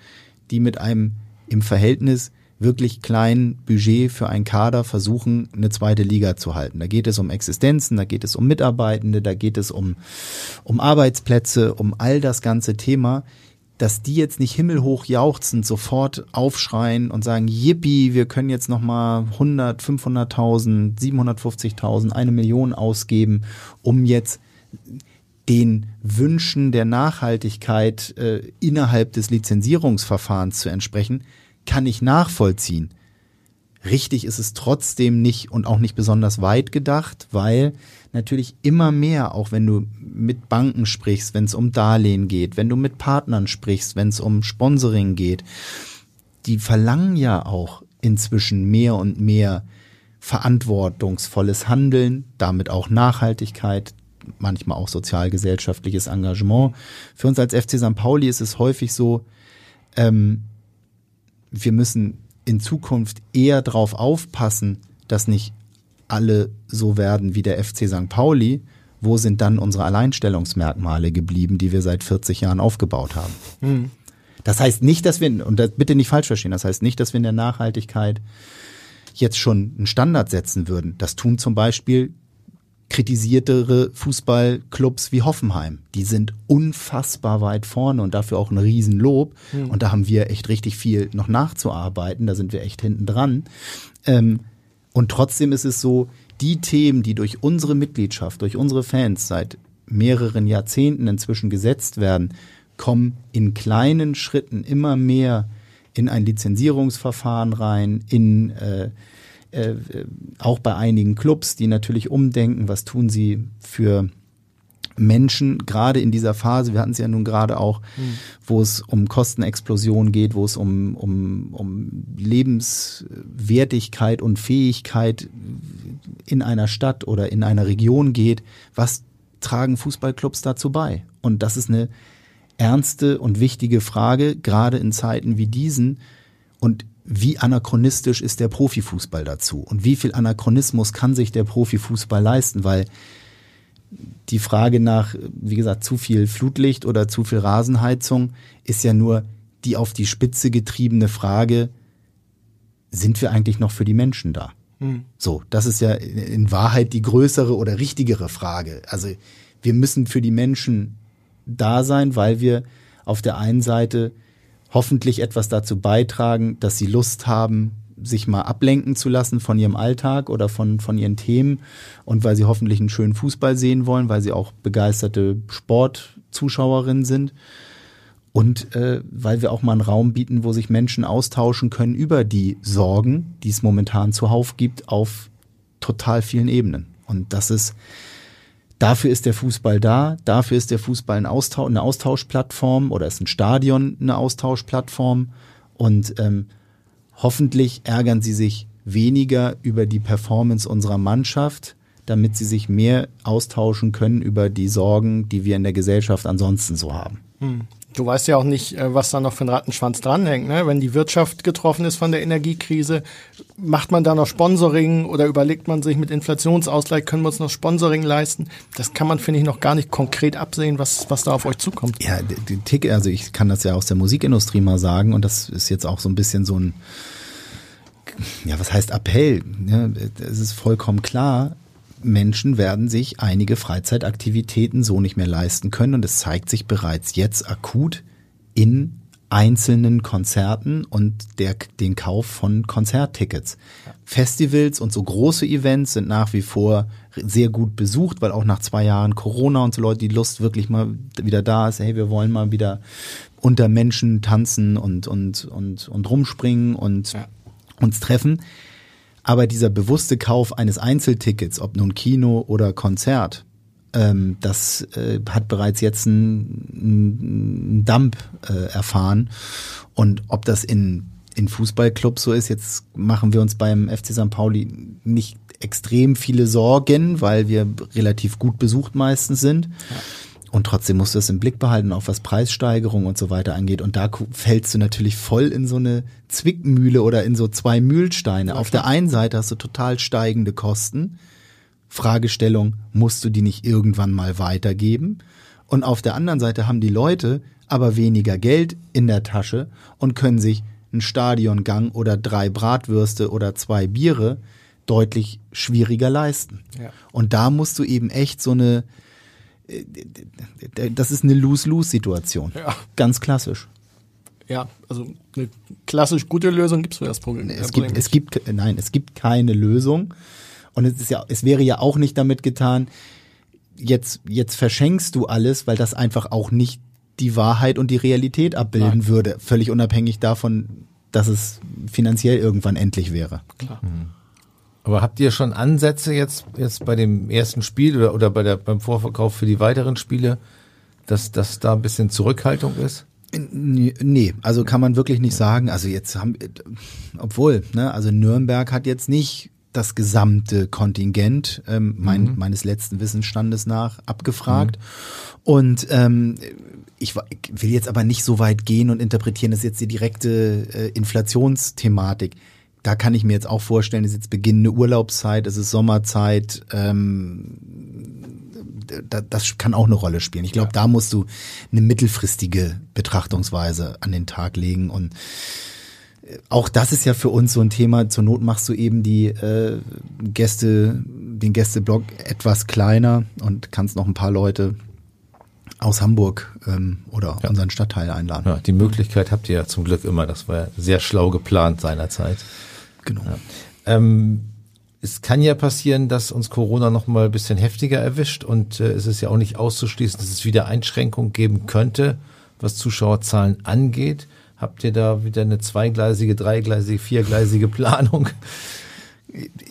die mit einem im Verhältnis wirklich kleinen Budget für einen Kader versuchen, eine zweite Liga zu halten. Da geht es um Existenzen, da geht es um Mitarbeitende, da geht es um, um Arbeitsplätze, um all das ganze Thema dass die jetzt nicht himmelhoch jauchzend sofort aufschreien und sagen, yippie, wir können jetzt nochmal 100, 500.000, 750.000, eine Million ausgeben, um jetzt den Wünschen der Nachhaltigkeit äh, innerhalb des Lizenzierungsverfahrens zu entsprechen, kann ich nachvollziehen. Richtig ist es trotzdem nicht und auch nicht besonders weit gedacht, weil natürlich immer mehr, auch wenn du mit Banken sprichst, wenn es um Darlehen geht, wenn du mit Partnern sprichst, wenn es um Sponsoring geht, die verlangen ja auch inzwischen mehr und mehr verantwortungsvolles Handeln, damit auch Nachhaltigkeit, manchmal auch sozialgesellschaftliches Engagement. Für uns als FC St. Pauli ist es häufig so, ähm, wir müssen in Zukunft eher darauf aufpassen, dass nicht alle so werden wie der FC St. Pauli, wo sind dann unsere Alleinstellungsmerkmale geblieben, die wir seit 40 Jahren aufgebaut haben? Mhm. Das heißt nicht, dass wir, und das bitte nicht falsch verstehen, das heißt nicht, dass wir in der Nachhaltigkeit jetzt schon einen Standard setzen würden. Das tun zum Beispiel kritisiertere Fußballclubs wie Hoffenheim. Die sind unfassbar weit vorne und dafür auch ein Riesenlob. Mhm. Und da haben wir echt richtig viel noch nachzuarbeiten. Da sind wir echt hinten dran. Ähm, und trotzdem ist es so, die Themen, die durch unsere Mitgliedschaft, durch unsere Fans seit mehreren Jahrzehnten inzwischen gesetzt werden, kommen in kleinen Schritten immer mehr in ein Lizenzierungsverfahren rein, in äh, äh, auch bei einigen Clubs, die natürlich umdenken, was tun sie für Menschen, gerade in dieser Phase, wir hatten es ja nun gerade auch, mhm. wo es um Kostenexplosion geht, wo es um, um, um Lebenswertigkeit und Fähigkeit in einer Stadt oder in einer Region geht, was tragen Fußballclubs dazu bei? Und das ist eine ernste und wichtige Frage, gerade in Zeiten wie diesen. Und wie anachronistisch ist der Profifußball dazu? Und wie viel Anachronismus kann sich der Profifußball leisten? Weil die Frage nach, wie gesagt, zu viel Flutlicht oder zu viel Rasenheizung ist ja nur die auf die Spitze getriebene Frage, sind wir eigentlich noch für die Menschen da? Hm. So, das ist ja in Wahrheit die größere oder richtigere Frage. Also wir müssen für die Menschen da sein, weil wir auf der einen Seite hoffentlich etwas dazu beitragen, dass sie Lust haben, sich mal ablenken zu lassen von ihrem Alltag oder von, von ihren Themen und weil sie hoffentlich einen schönen Fußball sehen wollen, weil sie auch begeisterte Sportzuschauerinnen sind. und äh, weil wir auch mal einen Raum bieten, wo sich Menschen austauschen können über die Sorgen, die es momentan zuhauf gibt, auf total vielen Ebenen. Und das ist, dafür ist der Fußball da, dafür ist der Fußball ein Austausch, eine Austauschplattform oder ist ein Stadion eine Austauschplattform. Und ähm, hoffentlich ärgern sie sich weniger über die Performance unserer Mannschaft, damit sie sich mehr austauschen können über die Sorgen, die wir in der Gesellschaft ansonsten so haben. Hm. Du weißt ja auch nicht, äh, was da noch für ein Rattenschwanz dranhängt. Ne? Wenn die Wirtschaft getroffen ist von der Energiekrise, macht man da noch Sponsoring oder überlegt man sich mit Inflationsausgleich, können wir uns noch Sponsoring leisten? Das kann man, finde ich, noch gar nicht konkret absehen, was, was da auf euch zukommt. Ja, die Tick, also ich kann das ja aus der Musikindustrie mal sagen und das ist jetzt auch so ein bisschen so ein, ja, was heißt Appell? Ja, es ist vollkommen klar, Menschen werden sich einige Freizeitaktivitäten so nicht mehr leisten können und es zeigt sich bereits jetzt akut in einzelnen Konzerten und der, den Kauf von Konzerttickets. Festivals und so große Events sind nach wie vor sehr gut besucht, weil auch nach zwei Jahren Corona und so Leute die Lust wirklich mal wieder da ist. Hey, wir wollen mal wieder unter Menschen tanzen und, und, und, und rumspringen und ja. uns treffen. Aber dieser bewusste Kauf eines Einzeltickets, ob nun Kino oder Konzert, ähm, das äh, hat bereits jetzt einen, Dump äh, erfahren. Und ob das in, in Fußballclubs so ist, jetzt machen wir uns beim FC St. Pauli nicht extrem viele Sorgen, weil wir relativ gut besucht meistens sind. Ja. Und trotzdem musst du es im Blick behalten, auch was Preissteigerung und so weiter angeht. Und da fällst du natürlich voll in so eine Zwickmühle oder in so zwei Mühlsteine. Auf der einen Seite hast du total steigende Kosten. Fragestellung, musst du die nicht irgendwann mal weitergeben? Und auf der anderen Seite haben die Leute aber weniger Geld in der Tasche und können sich einen Stadiongang oder drei Bratwürste oder zwei Biere deutlich schwieriger leisten. Ja. Und da musst du eben echt so eine, das ist eine Lose-Lose-Situation. Ja. Ganz klassisch. Ja, also eine klassisch gute Lösung gibt es für das Problem. Es gibt, es gibt, nein, es gibt keine Lösung. Und es ist ja, es wäre ja auch nicht damit getan, jetzt, jetzt verschenkst du alles, weil das einfach auch nicht die Wahrheit und die Realität abbilden nein. würde. Völlig unabhängig davon, dass es finanziell irgendwann endlich wäre. Klar. Mhm. Aber habt ihr schon Ansätze jetzt, jetzt bei dem ersten Spiel oder, oder bei der, beim Vorverkauf für die weiteren Spiele, dass, dass da ein bisschen Zurückhaltung ist? Nee, also kann man wirklich nicht sagen. Also jetzt haben, obwohl, ne, also Nürnberg hat jetzt nicht das gesamte Kontingent ähm, mein, mhm. meines letzten Wissensstandes nach abgefragt. Mhm. Und ähm, ich, ich will jetzt aber nicht so weit gehen und interpretieren, das ist jetzt die direkte äh, Inflationsthematik da kann ich mir jetzt auch vorstellen, es ist jetzt beginnende Urlaubszeit, es ist Sommerzeit, ähm, da, das kann auch eine Rolle spielen. Ich glaube, ja. da musst du eine mittelfristige Betrachtungsweise an den Tag legen und äh, auch das ist ja für uns so ein Thema. Zur Not machst du eben die äh, Gäste, den Gästeblock etwas kleiner und kannst noch ein paar Leute aus Hamburg ähm, oder ja. unseren Stadtteil einladen. Ja, die Möglichkeit habt ihr ja zum Glück immer. Das war ja sehr schlau geplant seinerzeit. Genau. Ja. Ähm, es kann ja passieren, dass uns Corona noch mal ein bisschen heftiger erwischt und äh, es ist ja auch nicht auszuschließen, dass es wieder Einschränkungen geben könnte, was Zuschauerzahlen angeht. Habt ihr da wieder eine zweigleisige, dreigleisige, viergleisige Planung?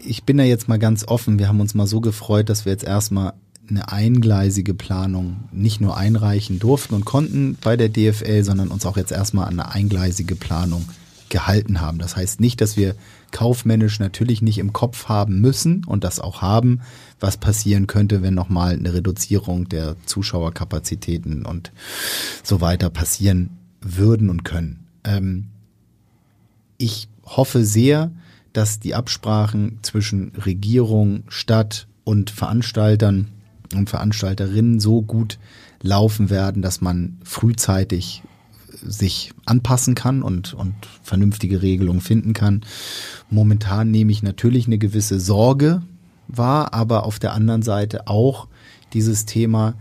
Ich bin da jetzt mal ganz offen. Wir haben uns mal so gefreut, dass wir jetzt erstmal eine eingleisige Planung nicht nur einreichen durften und konnten bei der DFL, sondern uns auch jetzt erstmal an eine eingleisige Planung gehalten haben. Das heißt nicht, dass wir kaufmännisch natürlich nicht im Kopf haben müssen und das auch haben, was passieren könnte, wenn nochmal eine Reduzierung der Zuschauerkapazitäten und so weiter passieren würden und können. Ähm, ich hoffe sehr, dass die Absprachen zwischen Regierung, Stadt und Veranstaltern und Veranstalterinnen so gut laufen werden, dass man frühzeitig sich anpassen kann und, und vernünftige Regelungen finden kann. Momentan nehme ich natürlich eine gewisse Sorge wahr, aber auf der anderen Seite auch dieses Thema,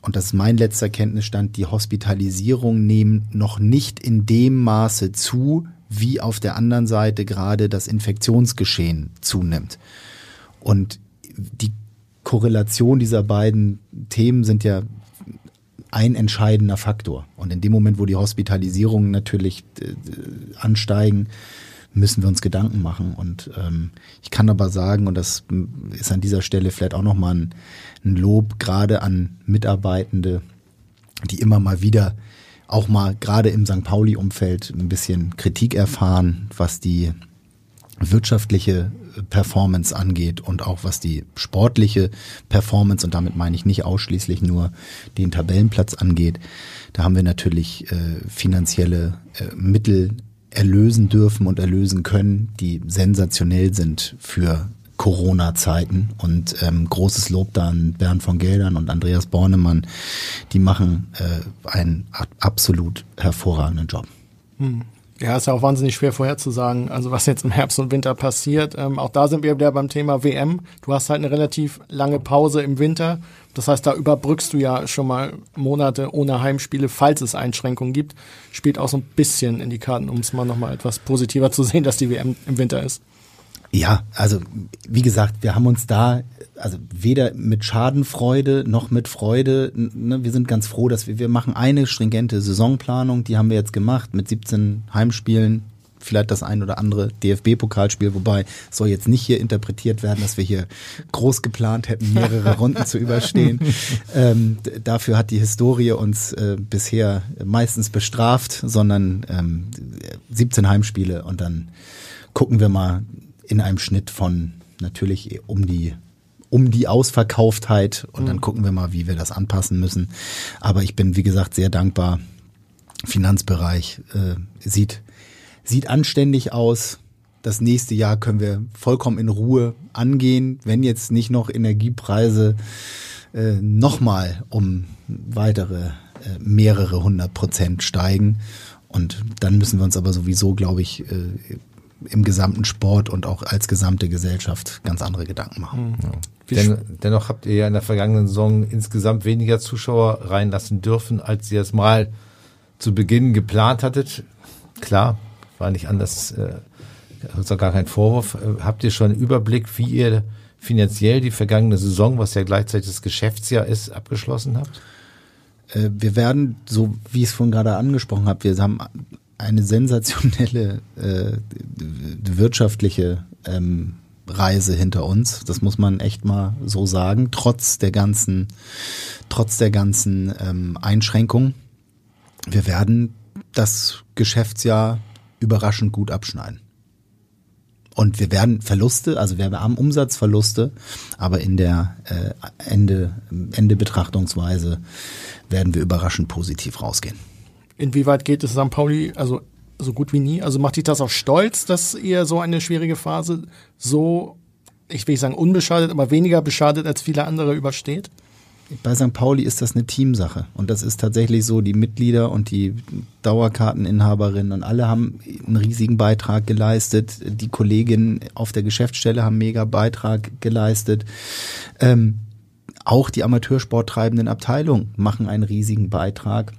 und das ist mein letzter Kenntnisstand, die Hospitalisierung nehmen noch nicht in dem Maße zu, wie auf der anderen Seite gerade das Infektionsgeschehen zunimmt. Und die Korrelation dieser beiden Themen sind ja ein entscheidender Faktor. Und in dem Moment, wo die Hospitalisierungen natürlich äh, ansteigen, müssen wir uns Gedanken machen. Und ähm, ich kann aber sagen, und das ist an dieser Stelle vielleicht auch nochmal ein, ein Lob gerade an Mitarbeitende, die immer mal wieder auch mal gerade im St. Pauli-Umfeld ein bisschen Kritik erfahren, was die wirtschaftliche Performance angeht und auch was die sportliche Performance, und damit meine ich nicht ausschließlich nur den Tabellenplatz angeht, da haben wir natürlich äh, finanzielle äh, Mittel erlösen dürfen und erlösen können, die sensationell sind für Corona-Zeiten. Und ähm, großes Lob da an Bernd von Geldern und Andreas Bornemann. Die machen äh, einen absolut hervorragenden Job. Hm. Ja, ist ja auch wahnsinnig schwer vorherzusagen, also was jetzt im Herbst und Winter passiert. Ähm, auch da sind wir wieder beim Thema WM. Du hast halt eine relativ lange Pause im Winter. Das heißt, da überbrückst du ja schon mal Monate ohne Heimspiele, falls es Einschränkungen gibt. Spielt auch so ein bisschen in die Karten, um es mal nochmal etwas positiver zu sehen, dass die WM im Winter ist. Ja, also wie gesagt, wir haben uns da also weder mit Schadenfreude noch mit Freude. Ne, wir sind ganz froh, dass wir wir machen eine stringente Saisonplanung, die haben wir jetzt gemacht mit 17 Heimspielen, vielleicht das ein oder andere DFB-Pokalspiel, wobei soll jetzt nicht hier interpretiert werden, dass wir hier groß geplant hätten, mehrere Runden zu überstehen. Ähm, dafür hat die Historie uns äh, bisher meistens bestraft, sondern ähm, 17 Heimspiele und dann gucken wir mal in einem Schnitt von natürlich um die um die Ausverkauftheit und dann mhm. gucken wir mal, wie wir das anpassen müssen. Aber ich bin, wie gesagt, sehr dankbar. Finanzbereich äh, sieht, sieht anständig aus. Das nächste Jahr können wir vollkommen in Ruhe angehen, wenn jetzt nicht noch Energiepreise äh, nochmal um weitere äh, mehrere hundert Prozent steigen. Und dann müssen wir uns aber sowieso, glaube ich, äh, im gesamten Sport und auch als gesamte Gesellschaft ganz andere Gedanken machen. Mhm. Ja. Den, dennoch habt ihr ja in der vergangenen Saison insgesamt weniger Zuschauer reinlassen dürfen, als ihr es mal zu Beginn geplant hattet. Klar, war nicht anders, äh, ist gar kein Vorwurf. Äh, habt ihr schon einen Überblick, wie ihr finanziell die vergangene Saison, was ja gleichzeitig das Geschäftsjahr ist, abgeschlossen habt? Äh, wir werden, so wie ich es vorhin gerade angesprochen habe, wir haben eine sensationelle äh, wirtschaftliche ähm, Reise hinter uns. Das muss man echt mal so sagen. Trotz der ganzen, trotz der ganzen ähm, Einschränkungen. Wir werden das Geschäftsjahr überraschend gut abschneiden. Und wir werden Verluste, also wir haben Umsatzverluste, aber in der äh, Ende, Ende Betrachtungsweise werden wir überraschend positiv rausgehen. Inwieweit geht es St. Pauli, also so gut wie nie? Also macht dich das auch stolz, dass ihr so eine schwierige Phase so, ich will nicht sagen unbeschadet, aber weniger beschadet als viele andere übersteht? Bei St. Pauli ist das eine Teamsache. Und das ist tatsächlich so, die Mitglieder und die Dauerkarteninhaberinnen und alle haben einen riesigen Beitrag geleistet. Die Kolleginnen auf der Geschäftsstelle haben einen mega Beitrag geleistet. Ähm, auch die Amateursporttreibenden Abteilungen machen einen riesigen Beitrag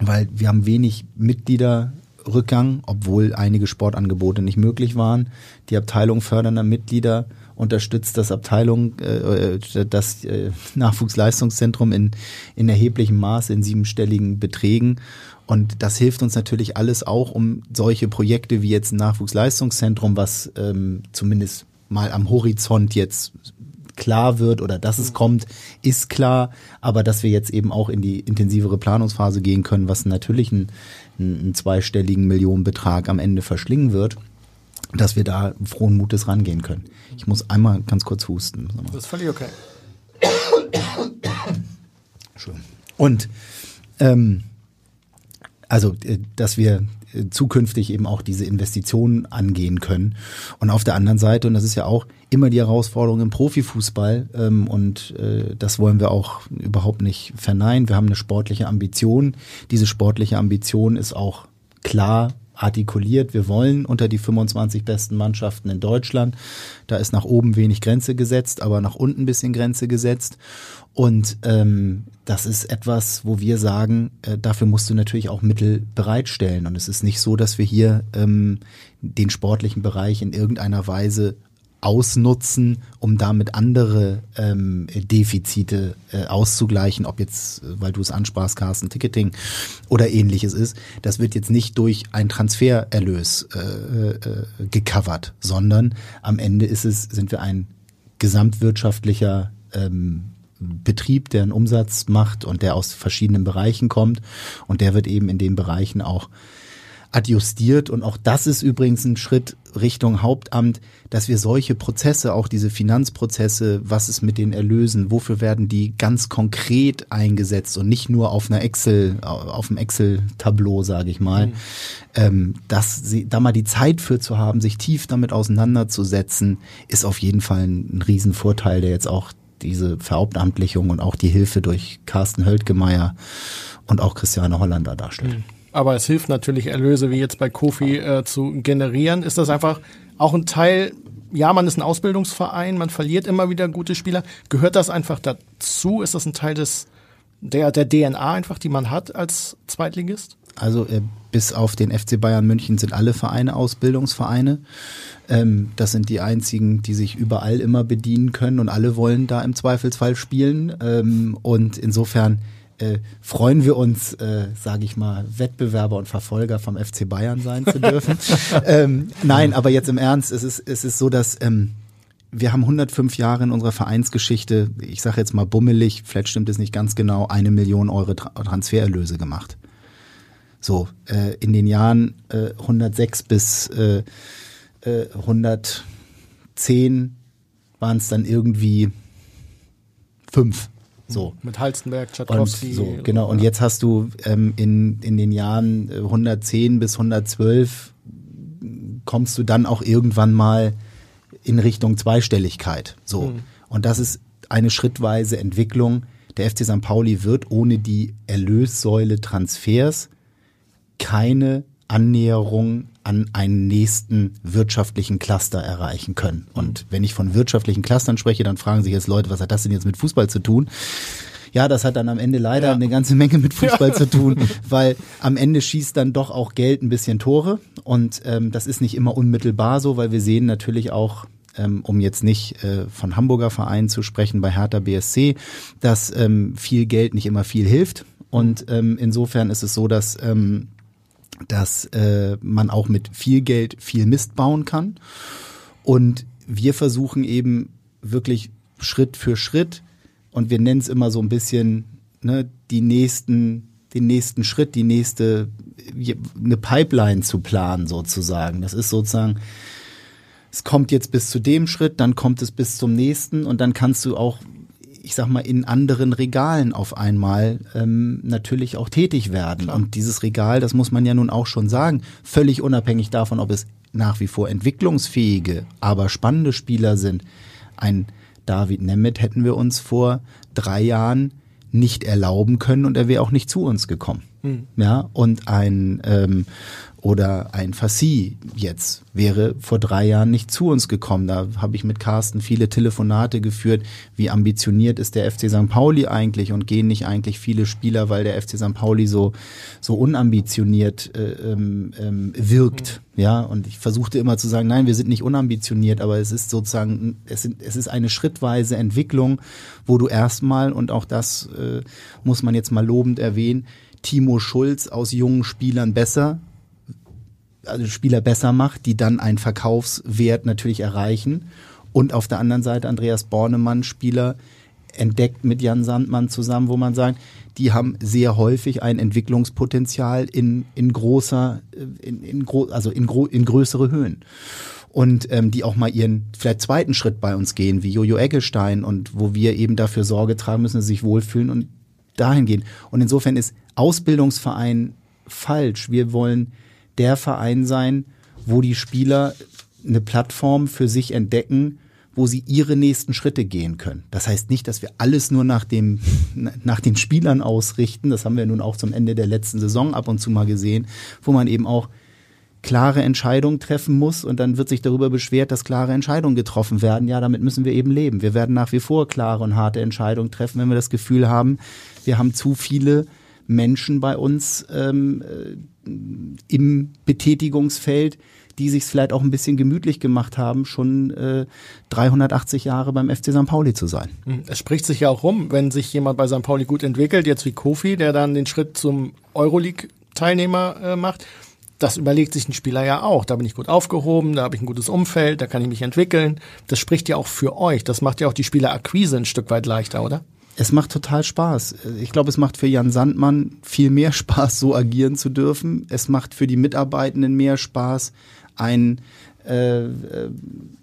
weil wir haben wenig Mitgliederrückgang, obwohl einige Sportangebote nicht möglich waren. Die Abteilung fördernder Mitglieder unterstützt das Abteilung, äh, das äh, Nachwuchsleistungszentrum in, in erheblichem Maße in siebenstelligen Beträgen. Und das hilft uns natürlich alles auch, um solche Projekte wie jetzt ein Nachwuchsleistungszentrum, was ähm, zumindest mal am Horizont jetzt klar wird oder dass es mhm. kommt, ist klar. Aber dass wir jetzt eben auch in die intensivere Planungsphase gehen können, was natürlich einen, einen zweistelligen Millionenbetrag am Ende verschlingen wird, dass wir da frohen Mutes rangehen können. Ich muss einmal ganz kurz husten. Das ist völlig okay. Schön. Und ähm, also, äh, dass wir zukünftig eben auch diese Investitionen angehen können. Und auf der anderen Seite, und das ist ja auch immer die Herausforderung im Profifußball, ähm, und äh, das wollen wir auch überhaupt nicht verneinen. Wir haben eine sportliche Ambition. Diese sportliche Ambition ist auch klar artikuliert. Wir wollen unter die 25 besten Mannschaften in Deutschland. Da ist nach oben wenig Grenze gesetzt, aber nach unten bisschen Grenze gesetzt. Und ähm, das ist etwas, wo wir sagen, äh, dafür musst du natürlich auch Mittel bereitstellen. Und es ist nicht so, dass wir hier ähm, den sportlichen Bereich in irgendeiner Weise ausnutzen, um damit andere ähm, Defizite äh, auszugleichen, ob jetzt, weil du es ansprachst, Carsten, Ticketing oder ähnliches ist. Das wird jetzt nicht durch ein Transfererlös äh, äh, gecovert, sondern am Ende ist es, sind wir ein gesamtwirtschaftlicher ähm, Betrieb, der einen Umsatz macht und der aus verschiedenen Bereichen kommt und der wird eben in den Bereichen auch adjustiert. Und auch das ist übrigens ein Schritt Richtung Hauptamt, dass wir solche Prozesse, auch diese Finanzprozesse, was ist mit den Erlösen, wofür werden die ganz konkret eingesetzt und nicht nur auf einer Excel, auf dem Excel-Tableau, sage ich mal, mhm. ähm, dass sie da mal die Zeit für zu haben, sich tief damit auseinanderzusetzen, ist auf jeden Fall ein, ein Riesenvorteil, der jetzt auch diese Verhauptamtlichung und auch die Hilfe durch Carsten Höltgemeier und auch Christiane Hollander darstellt. Mhm aber es hilft natürlich, Erlöse wie jetzt bei Kofi äh, zu generieren. Ist das einfach auch ein Teil, ja, man ist ein Ausbildungsverein, man verliert immer wieder gute Spieler. Gehört das einfach dazu? Ist das ein Teil des, der, der DNA einfach, die man hat als Zweitligist? Also äh, bis auf den FC Bayern München sind alle Vereine Ausbildungsvereine. Ähm, das sind die einzigen, die sich überall immer bedienen können und alle wollen da im Zweifelsfall spielen. Ähm, und insofern äh, freuen wir uns, äh, sage ich mal, Wettbewerber und Verfolger vom FC Bayern sein zu dürfen. ähm, nein, aber jetzt im Ernst, es ist, es ist so, dass ähm, wir haben 105 Jahre in unserer Vereinsgeschichte, ich sage jetzt mal bummelig, vielleicht stimmt es nicht ganz genau, eine Million Euro Tra Transfererlöse gemacht. So, äh, in den Jahren äh, 106 bis äh, äh, 110 waren es dann irgendwie fünf. So. Mit Halstenberg, Tschatkowski. Und so, genau. Und jetzt hast du ähm, in, in den Jahren 110 äh, bis 112 kommst du dann auch irgendwann mal in Richtung Zweistelligkeit. So. Mhm. Und das ist eine schrittweise Entwicklung. Der FC St. Pauli wird ohne die Erlössäule Transfers keine Annäherung an einen nächsten wirtschaftlichen Cluster erreichen können. Und wenn ich von wirtschaftlichen Clustern spreche, dann fragen sich jetzt Leute, was hat das denn jetzt mit Fußball zu tun? Ja, das hat dann am Ende leider ja. eine ganze Menge mit Fußball ja. zu tun, weil am Ende schießt dann doch auch Geld ein bisschen Tore und ähm, das ist nicht immer unmittelbar so, weil wir sehen natürlich auch ähm, um jetzt nicht äh, von Hamburger Vereinen zu sprechen, bei Hertha BSC, dass ähm, viel Geld nicht immer viel hilft. Und ähm, insofern ist es so, dass ähm, dass äh, man auch mit viel Geld viel Mist bauen kann. Und wir versuchen eben wirklich Schritt für Schritt und wir nennen es immer so ein bisschen ne, die nächsten, den nächsten Schritt, die nächste eine Pipeline zu planen sozusagen. Das ist sozusagen es kommt jetzt bis zu dem Schritt, dann kommt es bis zum nächsten und dann kannst du auch ich sag mal, in anderen Regalen auf einmal ähm, natürlich auch tätig werden. Klar. Und dieses Regal, das muss man ja nun auch schon sagen, völlig unabhängig davon, ob es nach wie vor entwicklungsfähige, aber spannende Spieler sind. Ein David Nemeth hätten wir uns vor drei Jahren nicht erlauben können und er wäre auch nicht zu uns gekommen. Hm. Ja, und ein ähm, oder ein Fassi jetzt wäre vor drei Jahren nicht zu uns gekommen. Da habe ich mit Carsten viele Telefonate geführt. Wie ambitioniert ist der FC St. Pauli eigentlich und gehen nicht eigentlich viele Spieler, weil der FC St. Pauli so, so unambitioniert äh, ähm, ähm, wirkt. Mhm. Ja, und ich versuchte immer zu sagen, nein, wir sind nicht unambitioniert, aber es ist sozusagen, es, sind, es ist eine schrittweise Entwicklung, wo du erstmal, und auch das äh, muss man jetzt mal lobend erwähnen, Timo Schulz aus jungen Spielern besser also Spieler besser macht, die dann einen Verkaufswert natürlich erreichen. Und auf der anderen Seite Andreas Bornemann, Spieler entdeckt mit Jan Sandmann zusammen, wo man sagt, die haben sehr häufig ein Entwicklungspotenzial in, in großer, in, in, gro also in, gro in größere Höhen. Und ähm, die auch mal ihren vielleicht zweiten Schritt bei uns gehen, wie Jojo Eggestein und wo wir eben dafür Sorge tragen müssen, dass sie sich wohlfühlen und dahin gehen. Und insofern ist Ausbildungsverein falsch. Wir wollen der Verein sein, wo die Spieler eine Plattform für sich entdecken, wo sie ihre nächsten Schritte gehen können. Das heißt nicht, dass wir alles nur nach dem, nach den Spielern ausrichten. Das haben wir nun auch zum Ende der letzten Saison ab und zu mal gesehen, wo man eben auch klare Entscheidungen treffen muss und dann wird sich darüber beschwert, dass klare Entscheidungen getroffen werden. Ja, damit müssen wir eben leben. Wir werden nach wie vor klare und harte Entscheidungen treffen, wenn wir das Gefühl haben, wir haben zu viele Menschen bei uns ähm, äh, im Betätigungsfeld, die sich vielleicht auch ein bisschen gemütlich gemacht haben, schon äh, 380 Jahre beim FC St. Pauli zu sein. Hm, es spricht sich ja auch rum, wenn sich jemand bei St. Pauli gut entwickelt, jetzt wie Kofi, der dann den Schritt zum Euroleague-Teilnehmer äh, macht. Das überlegt sich ein Spieler ja auch. Da bin ich gut aufgehoben, da habe ich ein gutes Umfeld, da kann ich mich entwickeln. Das spricht ja auch für euch. Das macht ja auch die Spielerakquise ein Stück weit leichter, oder? Es macht total Spaß. Ich glaube, es macht für Jan Sandmann viel mehr Spaß, so agieren zu dürfen. Es macht für die Mitarbeitenden mehr Spaß, ein äh, äh,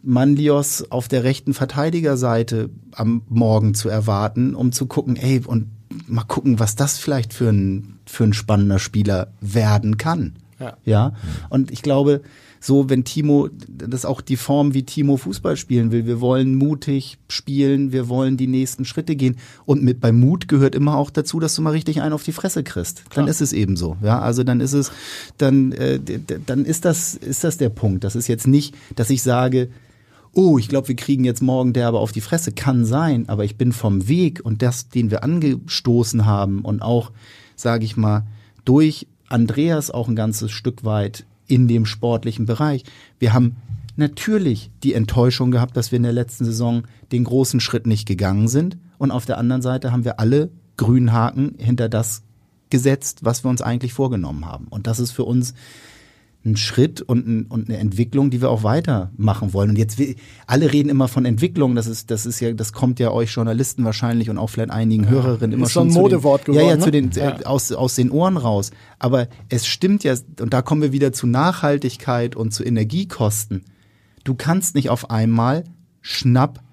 Manlios auf der rechten Verteidigerseite am Morgen zu erwarten, um zu gucken, ey, und mal gucken, was das vielleicht für ein, für ein spannender Spieler werden kann. Ja. ja. Und ich glaube, so, wenn Timo, das ist auch die Form, wie Timo Fußball spielen will. Wir wollen mutig spielen, wir wollen die nächsten Schritte gehen. Und mit beim Mut gehört immer auch dazu, dass du mal richtig einen auf die Fresse kriegst. Klar. Dann ist es eben so. Ja, also dann ist es, dann, äh, dann ist das, ist das der Punkt. Das ist jetzt nicht, dass ich sage, oh, ich glaube, wir kriegen jetzt morgen derbe auf die Fresse. Kann sein, aber ich bin vom Weg und das, den wir angestoßen haben und auch, sage ich mal, durch Andreas auch ein ganzes Stück weit in dem sportlichen Bereich. Wir haben natürlich die Enttäuschung gehabt, dass wir in der letzten Saison den großen Schritt nicht gegangen sind. Und auf der anderen Seite haben wir alle grünen Haken hinter das gesetzt, was wir uns eigentlich vorgenommen haben. Und das ist für uns ein Schritt und, ein, und eine Entwicklung, die wir auch weitermachen wollen. Und jetzt alle reden immer von Entwicklung. Das ist, das ist ja, das kommt ja euch Journalisten wahrscheinlich und auch vielleicht einigen ja, Hörerinnen immer ist schon so ein Modewort den, geworden. Ja, ja, zu den, ja. aus aus den Ohren raus. Aber es stimmt ja, und da kommen wir wieder zu Nachhaltigkeit und zu Energiekosten. Du kannst nicht auf einmal schnapp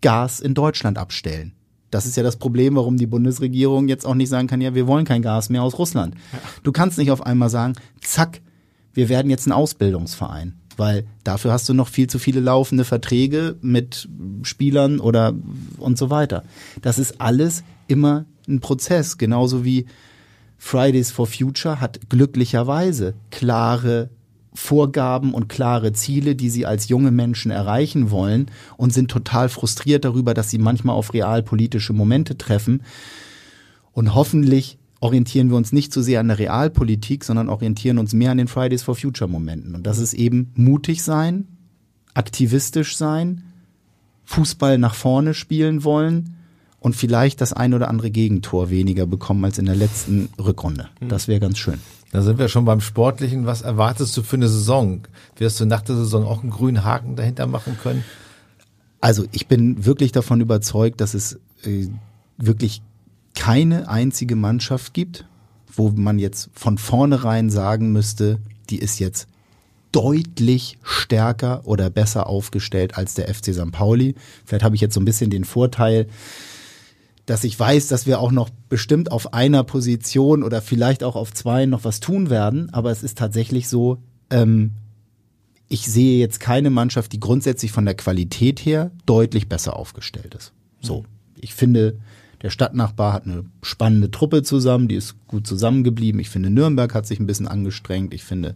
Gas in Deutschland abstellen. Das ist ja das Problem, warum die Bundesregierung jetzt auch nicht sagen kann, ja, wir wollen kein Gas mehr aus Russland. Du kannst nicht auf einmal sagen, zack, wir werden jetzt ein Ausbildungsverein. Weil dafür hast du noch viel zu viele laufende Verträge mit Spielern oder und so weiter. Das ist alles immer ein Prozess, genauso wie Fridays for Future hat glücklicherweise klare Vorgaben und klare Ziele, die sie als junge Menschen erreichen wollen und sind total frustriert darüber, dass sie manchmal auf realpolitische Momente treffen. Und hoffentlich orientieren wir uns nicht so sehr an der Realpolitik, sondern orientieren uns mehr an den Fridays for Future Momenten. Und das ist eben mutig sein, aktivistisch sein, Fußball nach vorne spielen wollen und vielleicht das ein oder andere Gegentor weniger bekommen als in der letzten Rückrunde. Mhm. Das wäre ganz schön. Da sind wir schon beim Sportlichen. Was erwartest du für eine Saison? Wirst du nach der Saison auch einen grünen Haken dahinter machen können? Also ich bin wirklich davon überzeugt, dass es äh, wirklich keine einzige Mannschaft gibt, wo man jetzt von vornherein sagen müsste, die ist jetzt deutlich stärker oder besser aufgestellt als der FC St. Pauli. Vielleicht habe ich jetzt so ein bisschen den Vorteil, dass ich weiß, dass wir auch noch bestimmt auf einer Position oder vielleicht auch auf zwei noch was tun werden. Aber es ist tatsächlich so, ähm, ich sehe jetzt keine Mannschaft, die grundsätzlich von der Qualität her deutlich besser aufgestellt ist. So, ich finde, der Stadtnachbar hat eine spannende Truppe zusammen, die ist gut zusammengeblieben. Ich finde, Nürnberg hat sich ein bisschen angestrengt. Ich finde,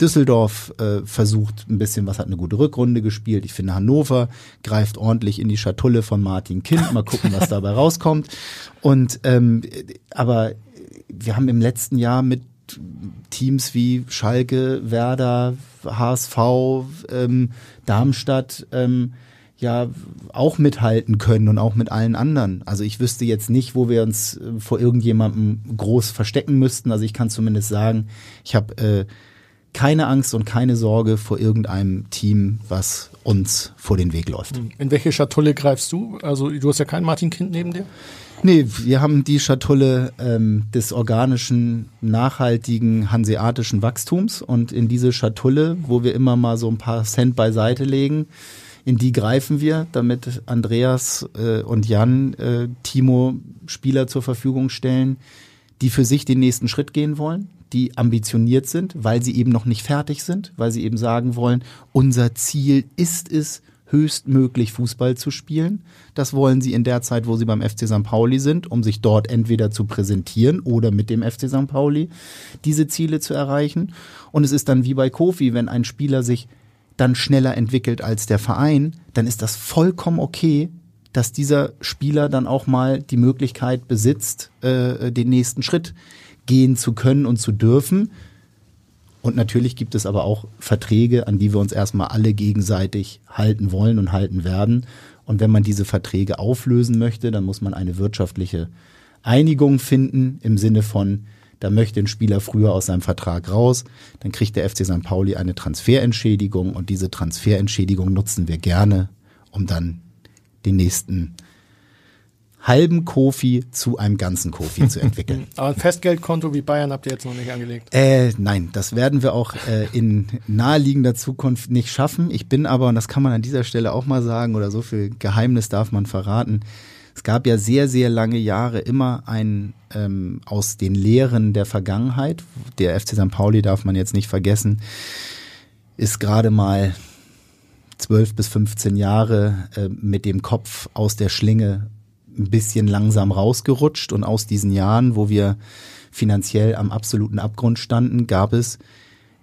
Düsseldorf äh, versucht ein bisschen was, hat eine gute Rückrunde gespielt. Ich finde, Hannover greift ordentlich in die Schatulle von Martin Kind. Mal gucken, was dabei rauskommt. Und ähm, aber wir haben im letzten Jahr mit Teams wie Schalke, Werder, HSV, ähm, Darmstadt ähm, ja auch mithalten können und auch mit allen anderen. Also ich wüsste jetzt nicht, wo wir uns äh, vor irgendjemandem groß verstecken müssten. Also ich kann zumindest sagen, ich habe äh, keine Angst und keine Sorge vor irgendeinem Team, was uns vor den Weg läuft. In welche Schatulle greifst du? Also du hast ja kein Martin Kind neben dir? Nee, wir haben die Schatulle ähm, des organischen, nachhaltigen, hanseatischen Wachstums und in diese Schatulle, wo wir immer mal so ein paar Cent beiseite legen, in die greifen wir, damit Andreas äh, und Jan äh, Timo Spieler zur Verfügung stellen, die für sich den nächsten Schritt gehen wollen, die ambitioniert sind, weil sie eben noch nicht fertig sind, weil sie eben sagen wollen, unser Ziel ist es, höchstmöglich Fußball zu spielen. Das wollen sie in der Zeit, wo sie beim FC St. Pauli sind, um sich dort entweder zu präsentieren oder mit dem FC St. Pauli diese Ziele zu erreichen. Und es ist dann wie bei Kofi, wenn ein Spieler sich dann schneller entwickelt als der Verein, dann ist das vollkommen okay, dass dieser Spieler dann auch mal die Möglichkeit besitzt, äh, den nächsten Schritt gehen zu können und zu dürfen. Und natürlich gibt es aber auch Verträge, an die wir uns erstmal alle gegenseitig halten wollen und halten werden. Und wenn man diese Verträge auflösen möchte, dann muss man eine wirtschaftliche Einigung finden im Sinne von, da möchte ein Spieler früher aus seinem Vertrag raus, dann kriegt der FC St. Pauli eine Transferentschädigung und diese Transferentschädigung nutzen wir gerne, um dann den nächsten halben Kofi zu einem ganzen Kofi zu entwickeln. Aber ein Festgeldkonto wie Bayern habt ihr jetzt noch nicht angelegt? Äh, nein, das werden wir auch äh, in naheliegender Zukunft nicht schaffen. Ich bin aber, und das kann man an dieser Stelle auch mal sagen, oder so viel Geheimnis darf man verraten, es gab ja sehr, sehr lange Jahre immer ein ähm, aus den Lehren der Vergangenheit, der FC St. Pauli darf man jetzt nicht vergessen, ist gerade mal zwölf bis 15 Jahre äh, mit dem Kopf aus der Schlinge ein bisschen langsam rausgerutscht und aus diesen Jahren, wo wir finanziell am absoluten Abgrund standen, gab es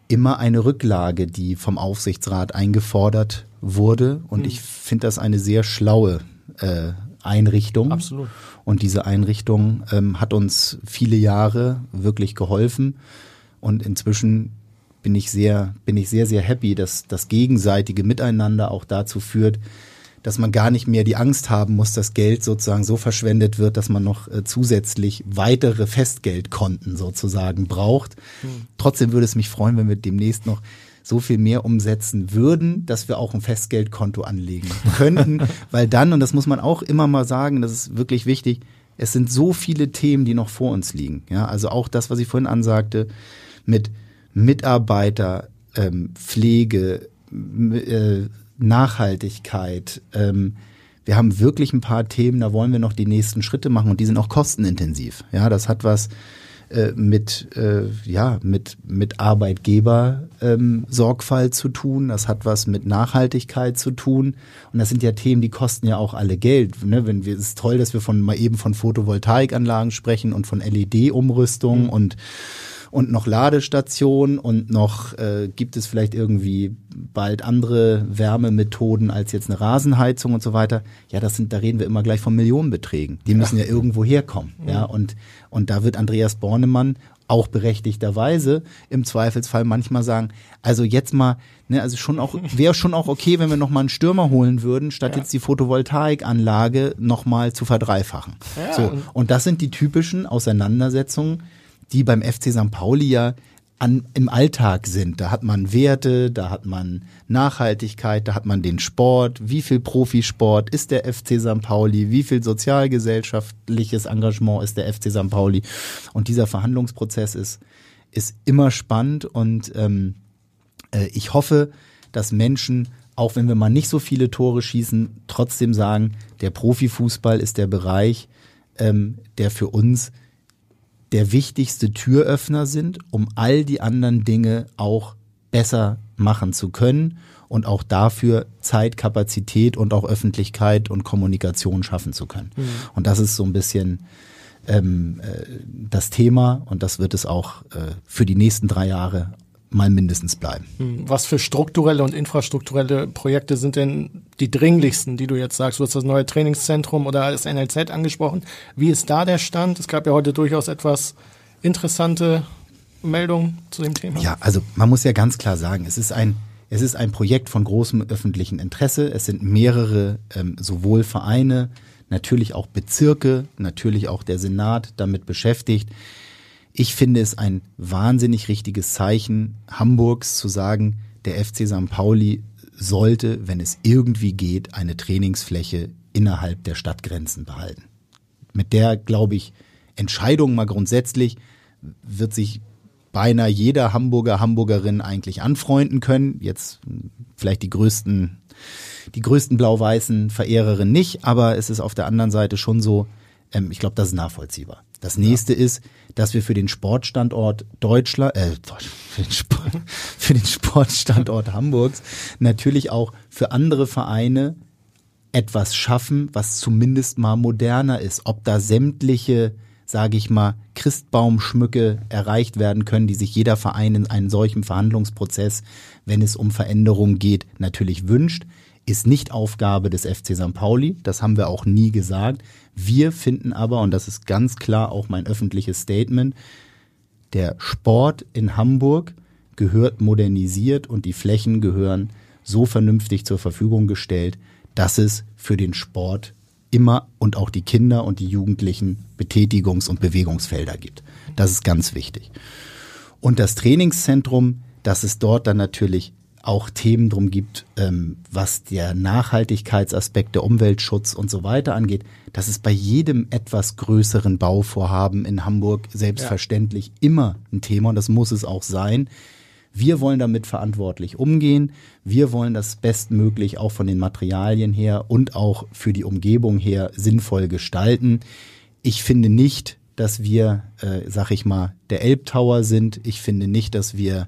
immer eine Rücklage, die vom Aufsichtsrat eingefordert wurde. Und mhm. ich finde das eine sehr schlaue äh, Einrichtung. Absolut. Und diese Einrichtung ähm, hat uns viele Jahre wirklich geholfen. Und inzwischen bin ich sehr, bin ich sehr, sehr happy, dass das gegenseitige Miteinander auch dazu führt, dass man gar nicht mehr die Angst haben muss, dass Geld sozusagen so verschwendet wird, dass man noch äh, zusätzlich weitere Festgeldkonten sozusagen braucht. Hm. Trotzdem würde es mich freuen, wenn wir demnächst noch so viel mehr umsetzen würden, dass wir auch ein Festgeldkonto anlegen könnten, weil dann, und das muss man auch immer mal sagen, das ist wirklich wichtig, es sind so viele Themen, die noch vor uns liegen. Ja, also auch das, was ich vorhin ansagte, mit Mitarbeiter, ähm, Pflege, äh, Nachhaltigkeit. Ähm, wir haben wirklich ein paar Themen, da wollen wir noch die nächsten Schritte machen und die sind auch kostenintensiv. Ja, das hat was äh, mit äh, ja mit mit Arbeitgeber ähm, Sorgfalt zu tun. Das hat was mit Nachhaltigkeit zu tun. Und das sind ja Themen, die kosten ja auch alle Geld. Ne? Wenn wir, es ist toll, dass wir von mal eben von Photovoltaikanlagen sprechen und von LED-Umrüstung mhm. und und noch Ladestationen und noch äh, gibt es vielleicht irgendwie bald andere Wärmemethoden als jetzt eine Rasenheizung und so weiter. Ja, das sind, da reden wir immer gleich von Millionenbeträgen. Die müssen ja, ja irgendwo herkommen. Mhm. Ja, und, und da wird Andreas Bornemann auch berechtigterweise im Zweifelsfall manchmal sagen, also jetzt mal, ne, also schon auch, wäre schon auch okay, wenn wir noch mal einen Stürmer holen würden, statt ja. jetzt die Photovoltaikanlage noch mal zu verdreifachen. Ja, so. Und das sind die typischen Auseinandersetzungen, die beim FC St. Pauli ja an, im Alltag sind. Da hat man Werte, da hat man Nachhaltigkeit, da hat man den Sport, wie viel Profisport ist der FC St. Pauli, wie viel sozialgesellschaftliches Engagement ist der FC St. Pauli. Und dieser Verhandlungsprozess ist, ist immer spannend und ähm, äh, ich hoffe, dass Menschen, auch wenn wir mal nicht so viele Tore schießen, trotzdem sagen, der Profifußball ist der Bereich, ähm, der für uns der wichtigste Türöffner sind, um all die anderen Dinge auch besser machen zu können und auch dafür Zeit, Kapazität und auch Öffentlichkeit und Kommunikation schaffen zu können. Mhm. Und das ist so ein bisschen ähm, äh, das Thema und das wird es auch äh, für die nächsten drei Jahre mal mindestens bleiben. Hm, was für strukturelle und infrastrukturelle Projekte sind denn die dringlichsten, die du jetzt sagst? Du hast das neue Trainingszentrum oder das NLZ angesprochen. Wie ist da der Stand? Es gab ja heute durchaus etwas interessante Meldungen zu dem Thema. Ja, also man muss ja ganz klar sagen, es ist ein es ist ein Projekt von großem öffentlichen Interesse. Es sind mehrere ähm, sowohl Vereine, natürlich auch Bezirke, natürlich auch der Senat damit beschäftigt. Ich finde es ein wahnsinnig richtiges Zeichen Hamburgs zu sagen, der FC St. Pauli sollte, wenn es irgendwie geht, eine Trainingsfläche innerhalb der Stadtgrenzen behalten. Mit der, glaube ich, Entscheidung mal grundsätzlich wird sich beinahe jeder Hamburger, Hamburgerin eigentlich anfreunden können. Jetzt vielleicht die größten, die größten blau-weißen Verehrerinnen nicht, aber es ist auf der anderen Seite schon so, ähm, ich glaube, das ist nachvollziehbar. Das nächste ja. ist, dass wir für den Sportstandort Deutschland, äh, für den, Sport, für den Sportstandort Hamburgs natürlich auch für andere Vereine etwas schaffen, was zumindest mal moderner ist. Ob da sämtliche, sage ich mal, Christbaumschmücke erreicht werden können, die sich jeder Verein in einem solchen Verhandlungsprozess, wenn es um Veränderungen geht, natürlich wünscht ist nicht Aufgabe des FC St. Pauli. Das haben wir auch nie gesagt. Wir finden aber, und das ist ganz klar auch mein öffentliches Statement, der Sport in Hamburg gehört modernisiert und die Flächen gehören so vernünftig zur Verfügung gestellt, dass es für den Sport immer und auch die Kinder und die Jugendlichen Betätigungs- und Bewegungsfelder gibt. Das ist ganz wichtig. Und das Trainingszentrum, dass es dort dann natürlich auch Themen drum gibt, ähm, was der Nachhaltigkeitsaspekt, der Umweltschutz und so weiter angeht, das ist bei jedem etwas größeren Bauvorhaben in Hamburg selbstverständlich ja. immer ein Thema und das muss es auch sein. Wir wollen damit verantwortlich umgehen. Wir wollen das bestmöglich auch von den Materialien her und auch für die Umgebung her sinnvoll gestalten. Ich finde nicht, dass wir, äh, sag ich mal, der Elbtower sind. Ich finde nicht, dass wir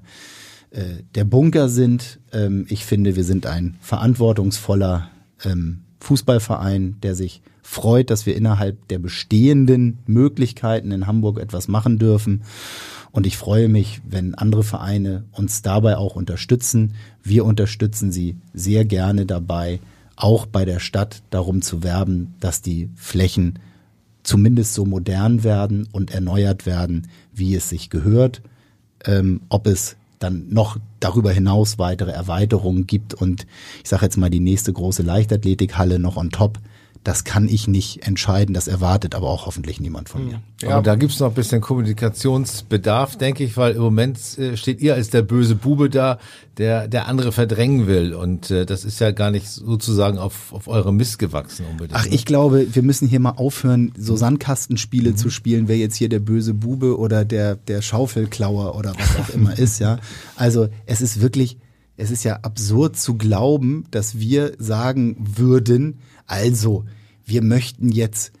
der Bunker sind. Ähm, ich finde, wir sind ein verantwortungsvoller ähm, Fußballverein, der sich freut, dass wir innerhalb der bestehenden Möglichkeiten in Hamburg etwas machen dürfen. Und ich freue mich, wenn andere Vereine uns dabei auch unterstützen. Wir unterstützen sie sehr gerne dabei, auch bei der Stadt darum zu werben, dass die Flächen zumindest so modern werden und erneuert werden, wie es sich gehört. Ähm, ob es dann noch darüber hinaus weitere Erweiterungen gibt und ich sage jetzt mal die nächste große Leichtathletikhalle noch on top, das kann ich nicht entscheiden, das erwartet aber auch hoffentlich niemand von mir. Ja, aber da gibt's noch ein bisschen Kommunikationsbedarf, denke ich, weil im Moment äh, steht ihr als der böse Bube da, der der andere verdrängen will und äh, das ist ja gar nicht sozusagen auf, auf eure Mist gewachsen unbedingt. Ach, ne? ich glaube, wir müssen hier mal aufhören, so Sandkastenspiele mhm. zu spielen, wer jetzt hier der böse Bube oder der der Schaufelklauer oder was auch immer ist, ja. Also, es ist wirklich es ist ja absurd zu glauben, dass wir sagen würden, also, wir möchten jetzt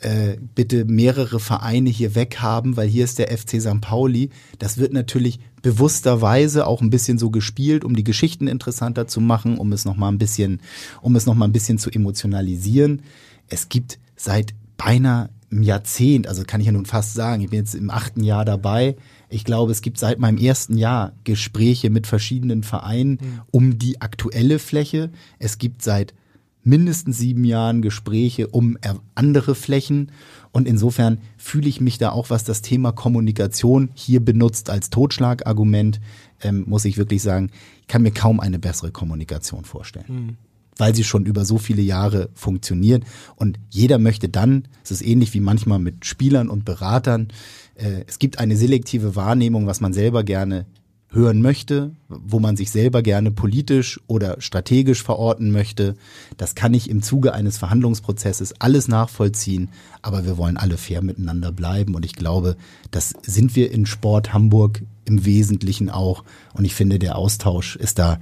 äh, bitte mehrere Vereine hier weghaben, weil hier ist der FC St. Pauli. Das wird natürlich bewussterweise auch ein bisschen so gespielt, um die Geschichten interessanter zu machen, um es noch mal ein bisschen, um es noch mal ein bisschen zu emotionalisieren. Es gibt seit beinahe einem Jahrzehnt, also kann ich ja nun fast sagen, ich bin jetzt im achten Jahr dabei. Ich glaube, es gibt seit meinem ersten Jahr Gespräche mit verschiedenen Vereinen mhm. um die aktuelle Fläche. Es gibt seit mindestens sieben Jahren Gespräche um andere Flächen. Und insofern fühle ich mich da auch, was das Thema Kommunikation hier benutzt als Totschlagargument, ähm, muss ich wirklich sagen, ich kann mir kaum eine bessere Kommunikation vorstellen. Mhm. Weil sie schon über so viele Jahre funktioniert. Und jeder möchte dann, es ist ähnlich wie manchmal mit Spielern und Beratern, äh, es gibt eine selektive Wahrnehmung, was man selber gerne hören möchte, wo man sich selber gerne politisch oder strategisch verorten möchte. Das kann ich im Zuge eines Verhandlungsprozesses alles nachvollziehen, aber wir wollen alle fair miteinander bleiben und ich glaube, das sind wir in Sport Hamburg im Wesentlichen auch und ich finde, der Austausch ist da,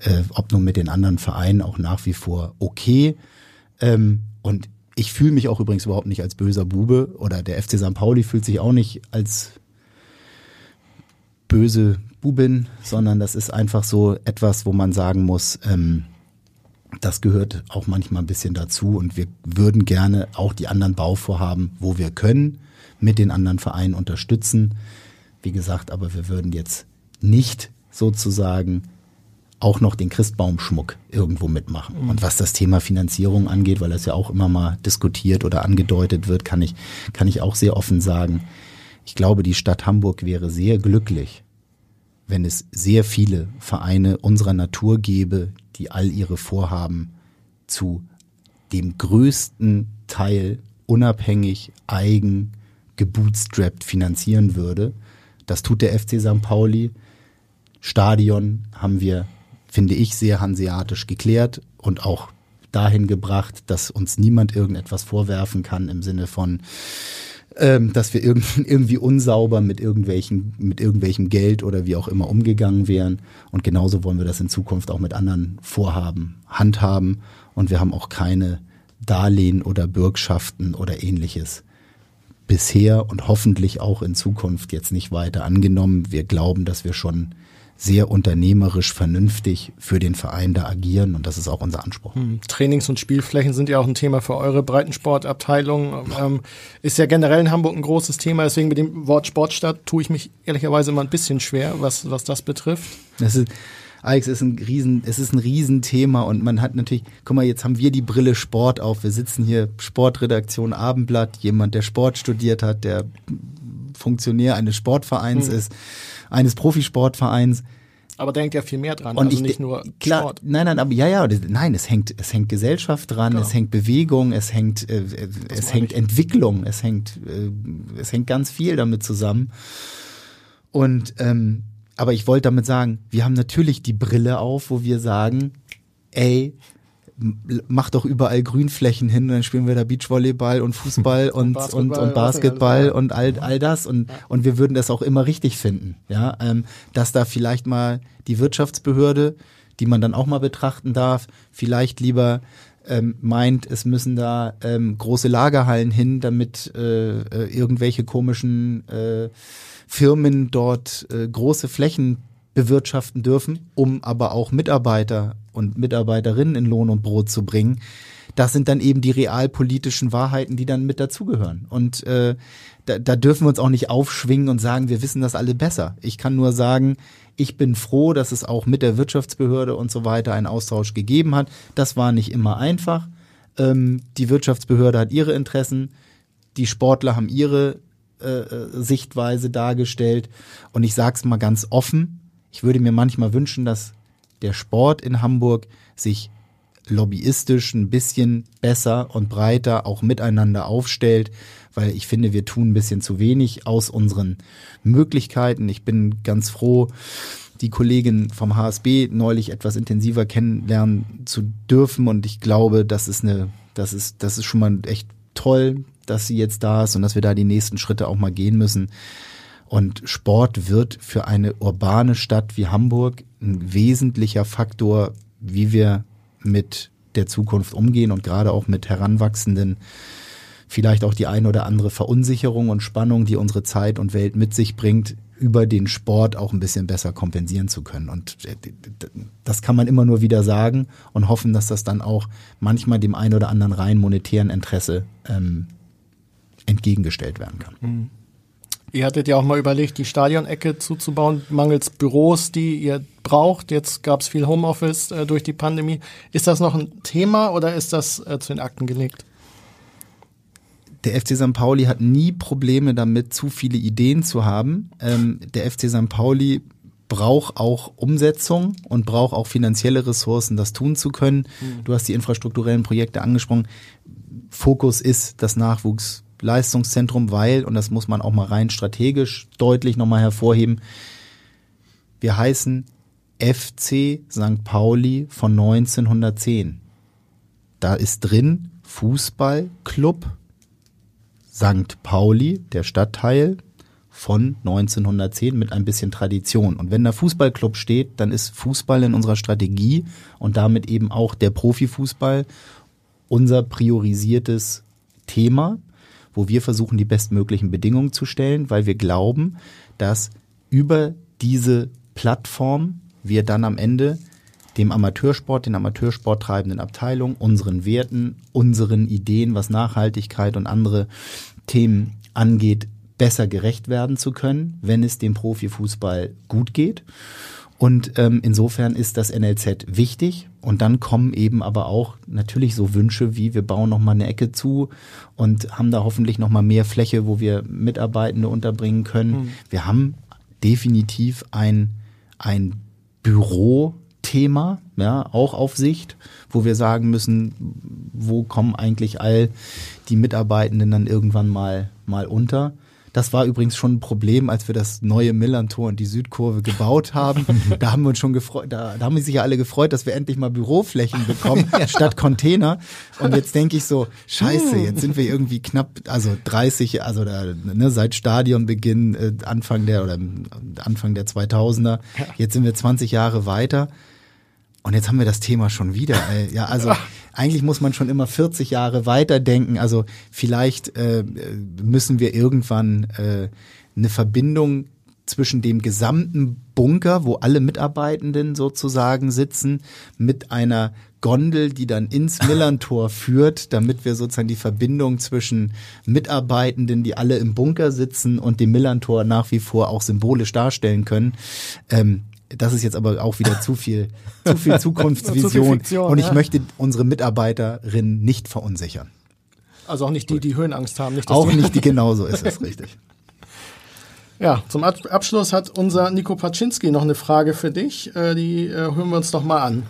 äh, ob nun mit den anderen Vereinen, auch nach wie vor okay. Ähm, und ich fühle mich auch übrigens überhaupt nicht als böser Bube oder der FC St. Pauli fühlt sich auch nicht als böse Bubin, sondern das ist einfach so etwas, wo man sagen muss, ähm, das gehört auch manchmal ein bisschen dazu und wir würden gerne auch die anderen Bauvorhaben, wo wir können, mit den anderen Vereinen unterstützen. Wie gesagt, aber wir würden jetzt nicht sozusagen auch noch den Christbaumschmuck irgendwo mitmachen. Mhm. Und was das Thema Finanzierung angeht, weil das ja auch immer mal diskutiert oder angedeutet wird, kann ich, kann ich auch sehr offen sagen, ich glaube, die Stadt Hamburg wäre sehr glücklich, wenn es sehr viele Vereine unserer Natur gäbe, die all ihre Vorhaben zu dem größten Teil unabhängig, eigen, gebootstrapped finanzieren würde. Das tut der FC St. Pauli. Stadion haben wir, finde ich, sehr hanseatisch geklärt und auch dahin gebracht, dass uns niemand irgendetwas vorwerfen kann im Sinne von, ähm, dass wir irgendwie unsauber mit irgendwelchen, mit irgendwelchem Geld oder wie auch immer umgegangen wären. Und genauso wollen wir das in Zukunft auch mit anderen Vorhaben handhaben. Und wir haben auch keine Darlehen oder Bürgschaften oder ähnliches bisher und hoffentlich auch in Zukunft jetzt nicht weiter angenommen. Wir glauben, dass wir schon sehr unternehmerisch vernünftig für den Verein da agieren und das ist auch unser Anspruch. Hm. Trainings- und Spielflächen sind ja auch ein Thema für eure Breitensportabteilung. Ähm, ist ja generell in Hamburg ein großes Thema, deswegen mit dem Wort Sportstadt tue ich mich ehrlicherweise immer ein bisschen schwer, was, was das betrifft. Das ist, Alex, ist ein riesen, es ist ein Riesenthema und man hat natürlich, guck mal, jetzt haben wir die Brille Sport auf. Wir sitzen hier, Sportredaktion Abendblatt, jemand, der Sport studiert hat, der Funktionär eines Sportvereins ist, eines Profisportvereins. Aber da hängt ja viel mehr dran, Und also ich nicht nur klar, Sport. Nein, nein, aber ja, ja, nein, es hängt, es hängt Gesellschaft dran, Genau. es hängt Bewegung, es hängt, äh, äh, es hängt ich. Entwicklung, es hängt, äh, es hängt ganz viel damit zusammen. Und ähm, aber ich wollte damit sagen, wir haben natürlich die Brille auf, wo wir sagen, ey, mach doch überall Grünflächen hin, dann spielen wir da Beachvolleyball und Fußball und, und, Basketball, und denn Basketball ja. und all, all das und, und wir würden das auch immer richtig finden, ja, ähm, dass da vielleicht mal die Wirtschaftsbehörde, die man dann auch mal betrachten darf, vielleicht lieber ähm, meint, es müssen da ähm, große Lagerhallen hin, damit äh, äh, irgendwelche komischen äh, Firmen dort äh, große Flächen bewirtschaften dürfen, um aber auch Mitarbeiter und Mitarbeiterinnen in Lohn und Brot zu bringen. Das sind dann eben die realpolitischen Wahrheiten, die dann mit dazugehören. Und äh, da, da dürfen wir uns auch nicht aufschwingen und sagen, wir wissen das alle besser. Ich kann nur sagen, ich bin froh, dass es auch mit der Wirtschaftsbehörde und so weiter einen Austausch gegeben hat. Das war nicht immer einfach. Ähm, die Wirtschaftsbehörde hat ihre Interessen, die Sportler haben ihre äh, äh, Sichtweise dargestellt. Und ich sage es mal ganz offen, ich würde mir manchmal wünschen, dass der Sport in Hamburg sich lobbyistisch ein bisschen besser und breiter auch miteinander aufstellt, weil ich finde, wir tun ein bisschen zu wenig aus unseren Möglichkeiten. Ich bin ganz froh, die Kollegin vom HSB neulich etwas intensiver kennenlernen zu dürfen und ich glaube, das ist eine, das ist, das ist schon mal echt toll, dass sie jetzt da ist und dass wir da die nächsten Schritte auch mal gehen müssen. Und Sport wird für eine urbane Stadt wie Hamburg ein wesentlicher Faktor, wie wir mit der Zukunft umgehen und gerade auch mit heranwachsenden, vielleicht auch die ein oder andere Verunsicherung und Spannung, die unsere Zeit und Welt mit sich bringt, über den Sport auch ein bisschen besser kompensieren zu können. Und äh, das kann man immer nur wieder sagen und hoffen, dass das dann auch manchmal dem ein oder anderen rein monetären Interesse ähm, entgegengestellt werden kann. Ihr hattet ja auch mal überlegt, die Stadionecke zuzubauen, mangels Büros, die ihr braucht. Jetzt gab es viel Homeoffice äh, durch die Pandemie. Ist das noch ein Thema oder ist das äh, zu den Akten gelegt? der FC St. Pauli hat nie Probleme damit, zu viele Ideen zu haben. Ähm, der FC St. Pauli braucht auch Umsetzung und braucht auch finanzielle Ressourcen, das tun zu können. Du hast die infrastrukturellen Projekte angesprochen. Fokus ist das Nachwuchsleistungszentrum, weil, und das muss man auch mal rein strategisch deutlich nochmal hervorheben, wir heißen FC St. Pauli von 1910. Da ist drin Fußballclub St. Pauli, der Stadtteil von 1910 mit ein bisschen Tradition. Und wenn da Fußballclub steht, dann ist Fußball in unserer Strategie und damit eben auch der Profifußball unser priorisiertes Thema, wo wir versuchen, die bestmöglichen Bedingungen zu stellen, weil wir glauben, dass über diese Plattform wir dann am Ende dem Amateursport, den Amateursport treibenden Abteilungen, unseren Werten, unseren Ideen, was Nachhaltigkeit und andere Themen angeht, besser gerecht werden zu können, wenn es dem Profifußball gut geht. Und ähm, insofern ist das NLZ wichtig. Und dann kommen eben aber auch natürlich so Wünsche wie, wir bauen nochmal eine Ecke zu und haben da hoffentlich nochmal mehr Fläche, wo wir Mitarbeitende unterbringen können. Mhm. Wir haben definitiv ein, ein Büro, Thema, ja, auch auf Sicht, wo wir sagen müssen, wo kommen eigentlich all die Mitarbeitenden dann irgendwann mal, mal unter. Das war übrigens schon ein Problem, als wir das neue Millantor und die Südkurve gebaut haben. Da haben wir uns schon gefreut, da, da haben sich ja alle gefreut, dass wir endlich mal Büroflächen bekommen statt Container. Und jetzt denke ich so, scheiße, jetzt sind wir irgendwie knapp, also 30, also da, ne, seit Stadionbeginn, äh, Anfang der oder Anfang der 2000er. Jetzt sind wir 20 Jahre weiter. Und jetzt haben wir das Thema schon wieder. Ey. Ja, also eigentlich muss man schon immer 40 Jahre weiterdenken. Also vielleicht äh, müssen wir irgendwann äh, eine Verbindung zwischen dem gesamten Bunker, wo alle Mitarbeitenden sozusagen sitzen, mit einer Gondel, die dann ins Millantor führt, damit wir sozusagen die Verbindung zwischen Mitarbeitenden, die alle im Bunker sitzen, und dem Millantor nach wie vor auch symbolisch darstellen können. Ähm, das ist jetzt aber auch wieder zu viel, zu viel Zukunftsvision. Zu viel Fiktion, und ich ja. möchte unsere Mitarbeiterinnen nicht verunsichern. Also auch nicht die, die Höhenangst haben. Nicht, Auch die, nicht die, genauso ist es richtig. Ja, zum Abschluss hat unser Nico Paczynski noch eine Frage für dich. Äh, die äh, hören wir uns doch mal an.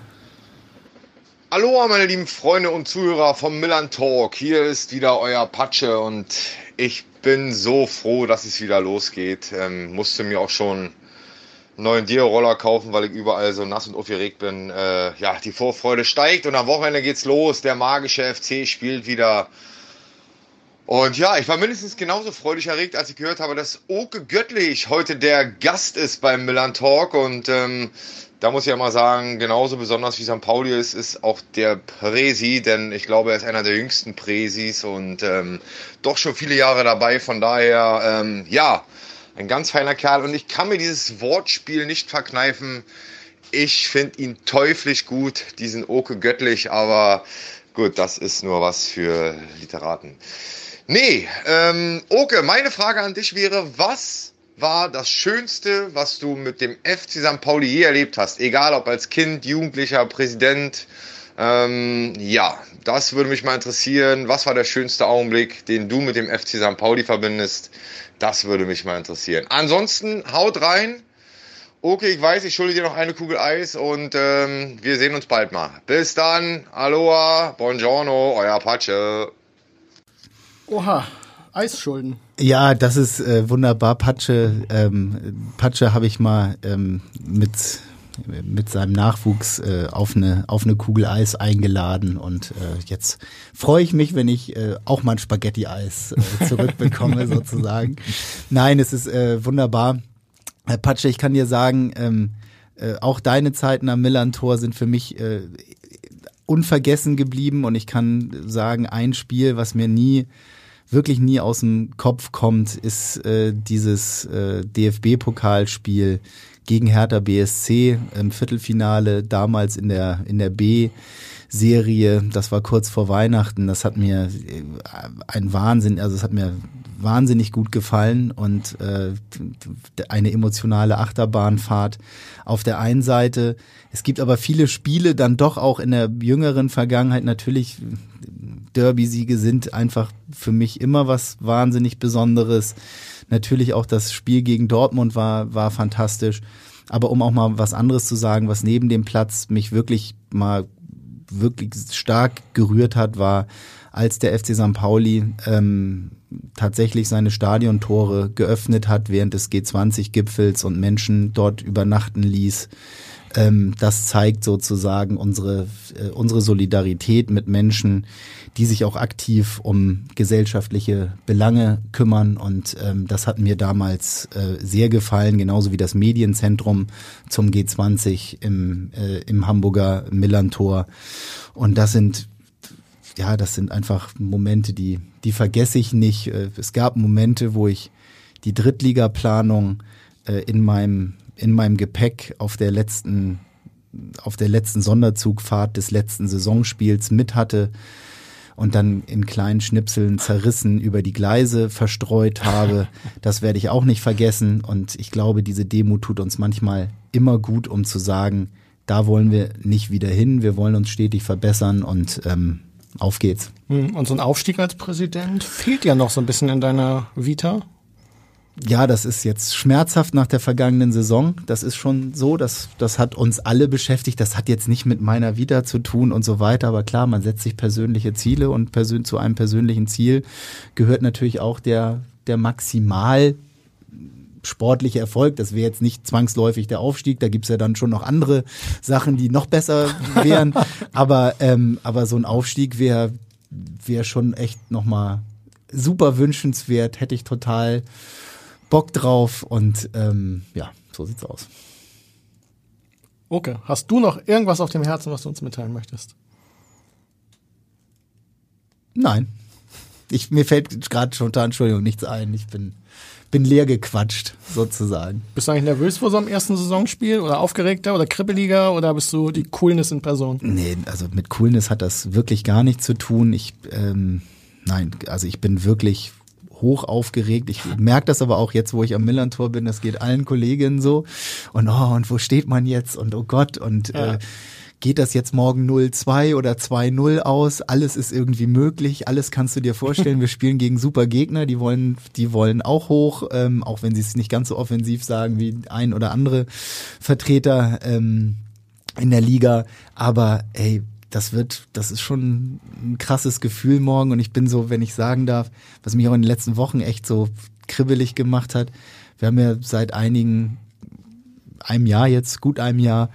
Hallo, meine lieben Freunde und Zuhörer vom Milan Talk. Hier ist wieder euer Patsche und ich bin so froh, dass es wieder losgeht. Ähm, musste mir auch schon neuen Dio-Roller kaufen, weil ich überall so nass und aufgeregt bin. Äh, ja, die Vorfreude steigt und am Wochenende geht's los. Der magische FC spielt wieder und ja, ich war mindestens genauso freudig erregt, als ich gehört habe, dass Oke Göttlich heute der Gast ist beim Milan Talk. Und ähm, da muss ich ja mal sagen, genauso besonders wie St. Pauli ist, ist auch der Presi, denn ich glaube, er ist einer der jüngsten Presis und ähm, doch schon viele Jahre dabei. Von daher, ähm, ja, ein ganz feiner Kerl. Und ich kann mir dieses Wortspiel nicht verkneifen. Ich finde ihn teuflisch gut, diesen Oke Göttlich, aber gut, das ist nur was für Literaten. Nee, ähm, Oke, meine Frage an dich wäre, was war das Schönste, was du mit dem FC St. Pauli je erlebt hast? Egal ob als Kind, Jugendlicher, Präsident. Ähm, ja, das würde mich mal interessieren. Was war der schönste Augenblick, den du mit dem FC St. Pauli verbindest? Das würde mich mal interessieren. Ansonsten haut rein. Okay, ich weiß, ich schulde dir noch eine Kugel Eis und ähm, wir sehen uns bald mal. Bis dann. Aloha, buongiorno, euer Apache. Oha, Eisschulden. Ja, das ist äh, wunderbar. Patsche, ähm, Patsche habe ich mal ähm, mit mit seinem Nachwuchs äh, auf eine auf eine Kugel Eis eingeladen und äh, jetzt freue ich mich, wenn ich äh, auch mal ein Spaghetti-Eis äh, zurückbekomme sozusagen. Nein, es ist äh, wunderbar. Herr Patsche, ich kann dir sagen, ähm, äh, auch deine Zeiten am Millantor sind für mich äh, unvergessen geblieben und ich kann sagen, ein Spiel, was mir nie wirklich nie aus dem Kopf kommt, ist äh, dieses äh, DFB-Pokalspiel gegen Hertha BSC im Viertelfinale, damals in der, in der B. Serie, das war kurz vor Weihnachten, das hat mir äh, ein Wahnsinn, also es hat mir wahnsinnig gut gefallen und äh, eine emotionale Achterbahnfahrt auf der einen Seite. Es gibt aber viele Spiele dann doch auch in der jüngeren Vergangenheit natürlich Derby-Siege sind einfach für mich immer was wahnsinnig Besonderes. Natürlich auch das Spiel gegen Dortmund war, war fantastisch. Aber um auch mal was anderes zu sagen, was neben dem Platz mich wirklich mal wirklich stark gerührt hat, war, als der FC St. Pauli ähm, tatsächlich seine Stadiontore geöffnet hat während des G20-Gipfels und Menschen dort übernachten ließ. Ähm, das zeigt sozusagen unsere, äh, unsere Solidarität mit Menschen, die sich auch aktiv um gesellschaftliche Belange kümmern. Und ähm, das hat mir damals äh, sehr gefallen, genauso wie das Medienzentrum zum G20 im, äh, im Hamburger Millantor. Und das sind ja, das sind einfach Momente, die, die vergesse ich nicht. Äh, es gab Momente, wo ich die Drittligaplanung äh, in meinem in meinem Gepäck auf der letzten auf der letzten Sonderzugfahrt des letzten Saisonspiels mit hatte und dann in kleinen Schnipseln zerrissen über die Gleise verstreut habe. Das werde ich auch nicht vergessen und ich glaube, diese Demo tut uns manchmal immer gut, um zu sagen, da wollen wir nicht wieder hin, wir wollen uns stetig verbessern und ähm, auf geht's. Hm, und so ein Aufstieg als Präsident fehlt ja noch so ein bisschen in deiner Vita ja, das ist jetzt schmerzhaft nach der vergangenen Saison. Das ist schon so, das, das hat uns alle beschäftigt. Das hat jetzt nicht mit meiner Vita zu tun und so weiter. Aber klar, man setzt sich persönliche Ziele und persön zu einem persönlichen Ziel gehört natürlich auch der, der maximal sportliche Erfolg. Das wäre jetzt nicht zwangsläufig der Aufstieg. Da gibt's ja dann schon noch andere Sachen, die noch besser wären. aber, ähm, aber so ein Aufstieg wäre wäre schon echt nochmal super wünschenswert. Hätte ich total Bock drauf und ähm, ja, so sieht's aus. Okay, hast du noch irgendwas auf dem Herzen, was du uns mitteilen möchtest? Nein. Ich, mir fällt gerade spontan, Entschuldigung, nichts ein. Ich bin, bin leer gequatscht, sozusagen. Bist du eigentlich nervös vor so einem ersten Saisonspiel oder aufgeregter oder kribbeliger oder bist du die Coolness in Person? Nee, also mit Coolness hat das wirklich gar nichts zu tun. Ich, ähm, nein, also ich bin wirklich hoch aufgeregt. Ich merke das aber auch jetzt, wo ich am Millantor bin, das geht allen Kolleginnen so. Und oh, und wo steht man jetzt? Und oh Gott, und ja. äh, geht das jetzt morgen 0-2 oder 2-0 aus? Alles ist irgendwie möglich, alles kannst du dir vorstellen. Wir spielen gegen super Gegner, die wollen, die wollen auch hoch, ähm, auch wenn sie es nicht ganz so offensiv sagen wie ein oder andere Vertreter ähm, in der Liga. Aber ey, das wird, das ist schon ein krasses Gefühl morgen und ich bin so, wenn ich sagen darf, was mich auch in den letzten Wochen echt so kribbelig gemacht hat. Wir haben ja seit einigen, einem Jahr jetzt, gut einem Jahr,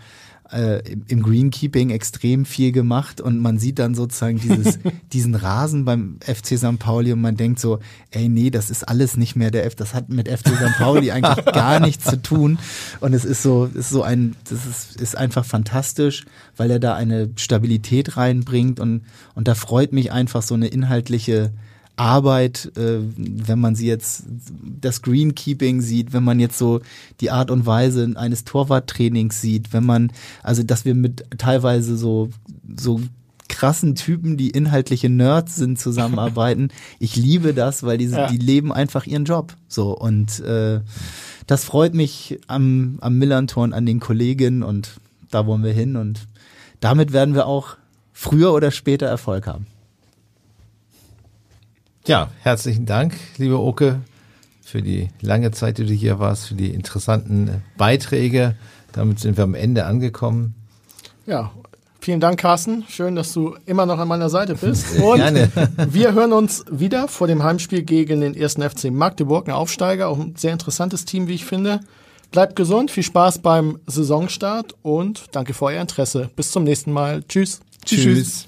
äh, im Greenkeeping extrem viel gemacht und man sieht dann sozusagen dieses, diesen Rasen beim FC St. Pauli und man denkt so, ey, nee, das ist alles nicht mehr der F, das hat mit FC St. Pauli eigentlich gar nichts zu tun und es ist so, ist so ein, das ist, ist einfach fantastisch, weil er da eine Stabilität reinbringt und, und da freut mich einfach so eine inhaltliche Arbeit, äh, wenn man sie jetzt das Greenkeeping sieht, wenn man jetzt so die Art und Weise eines Torwarttrainings sieht, wenn man, also dass wir mit teilweise so, so krassen Typen, die inhaltliche Nerds sind, zusammenarbeiten. Ich liebe das, weil die, ja. die leben einfach ihren Job. So und äh, das freut mich am, am Millantor und an den Kolleginnen und da wollen wir hin und damit werden wir auch früher oder später Erfolg haben. Ja, herzlichen Dank, liebe Oke, für die lange Zeit, die du hier warst, für die interessanten Beiträge. Damit sind wir am Ende angekommen. Ja, vielen Dank, Carsten. Schön, dass du immer noch an meiner Seite bist. Und Gerne. wir hören uns wieder vor dem Heimspiel gegen den ersten FC Magdeburg, ein Aufsteiger, auch ein sehr interessantes Team, wie ich finde. Bleibt gesund, viel Spaß beim Saisonstart und danke für euer Interesse. Bis zum nächsten Mal. Tschüss. Tschüss. Tschüss.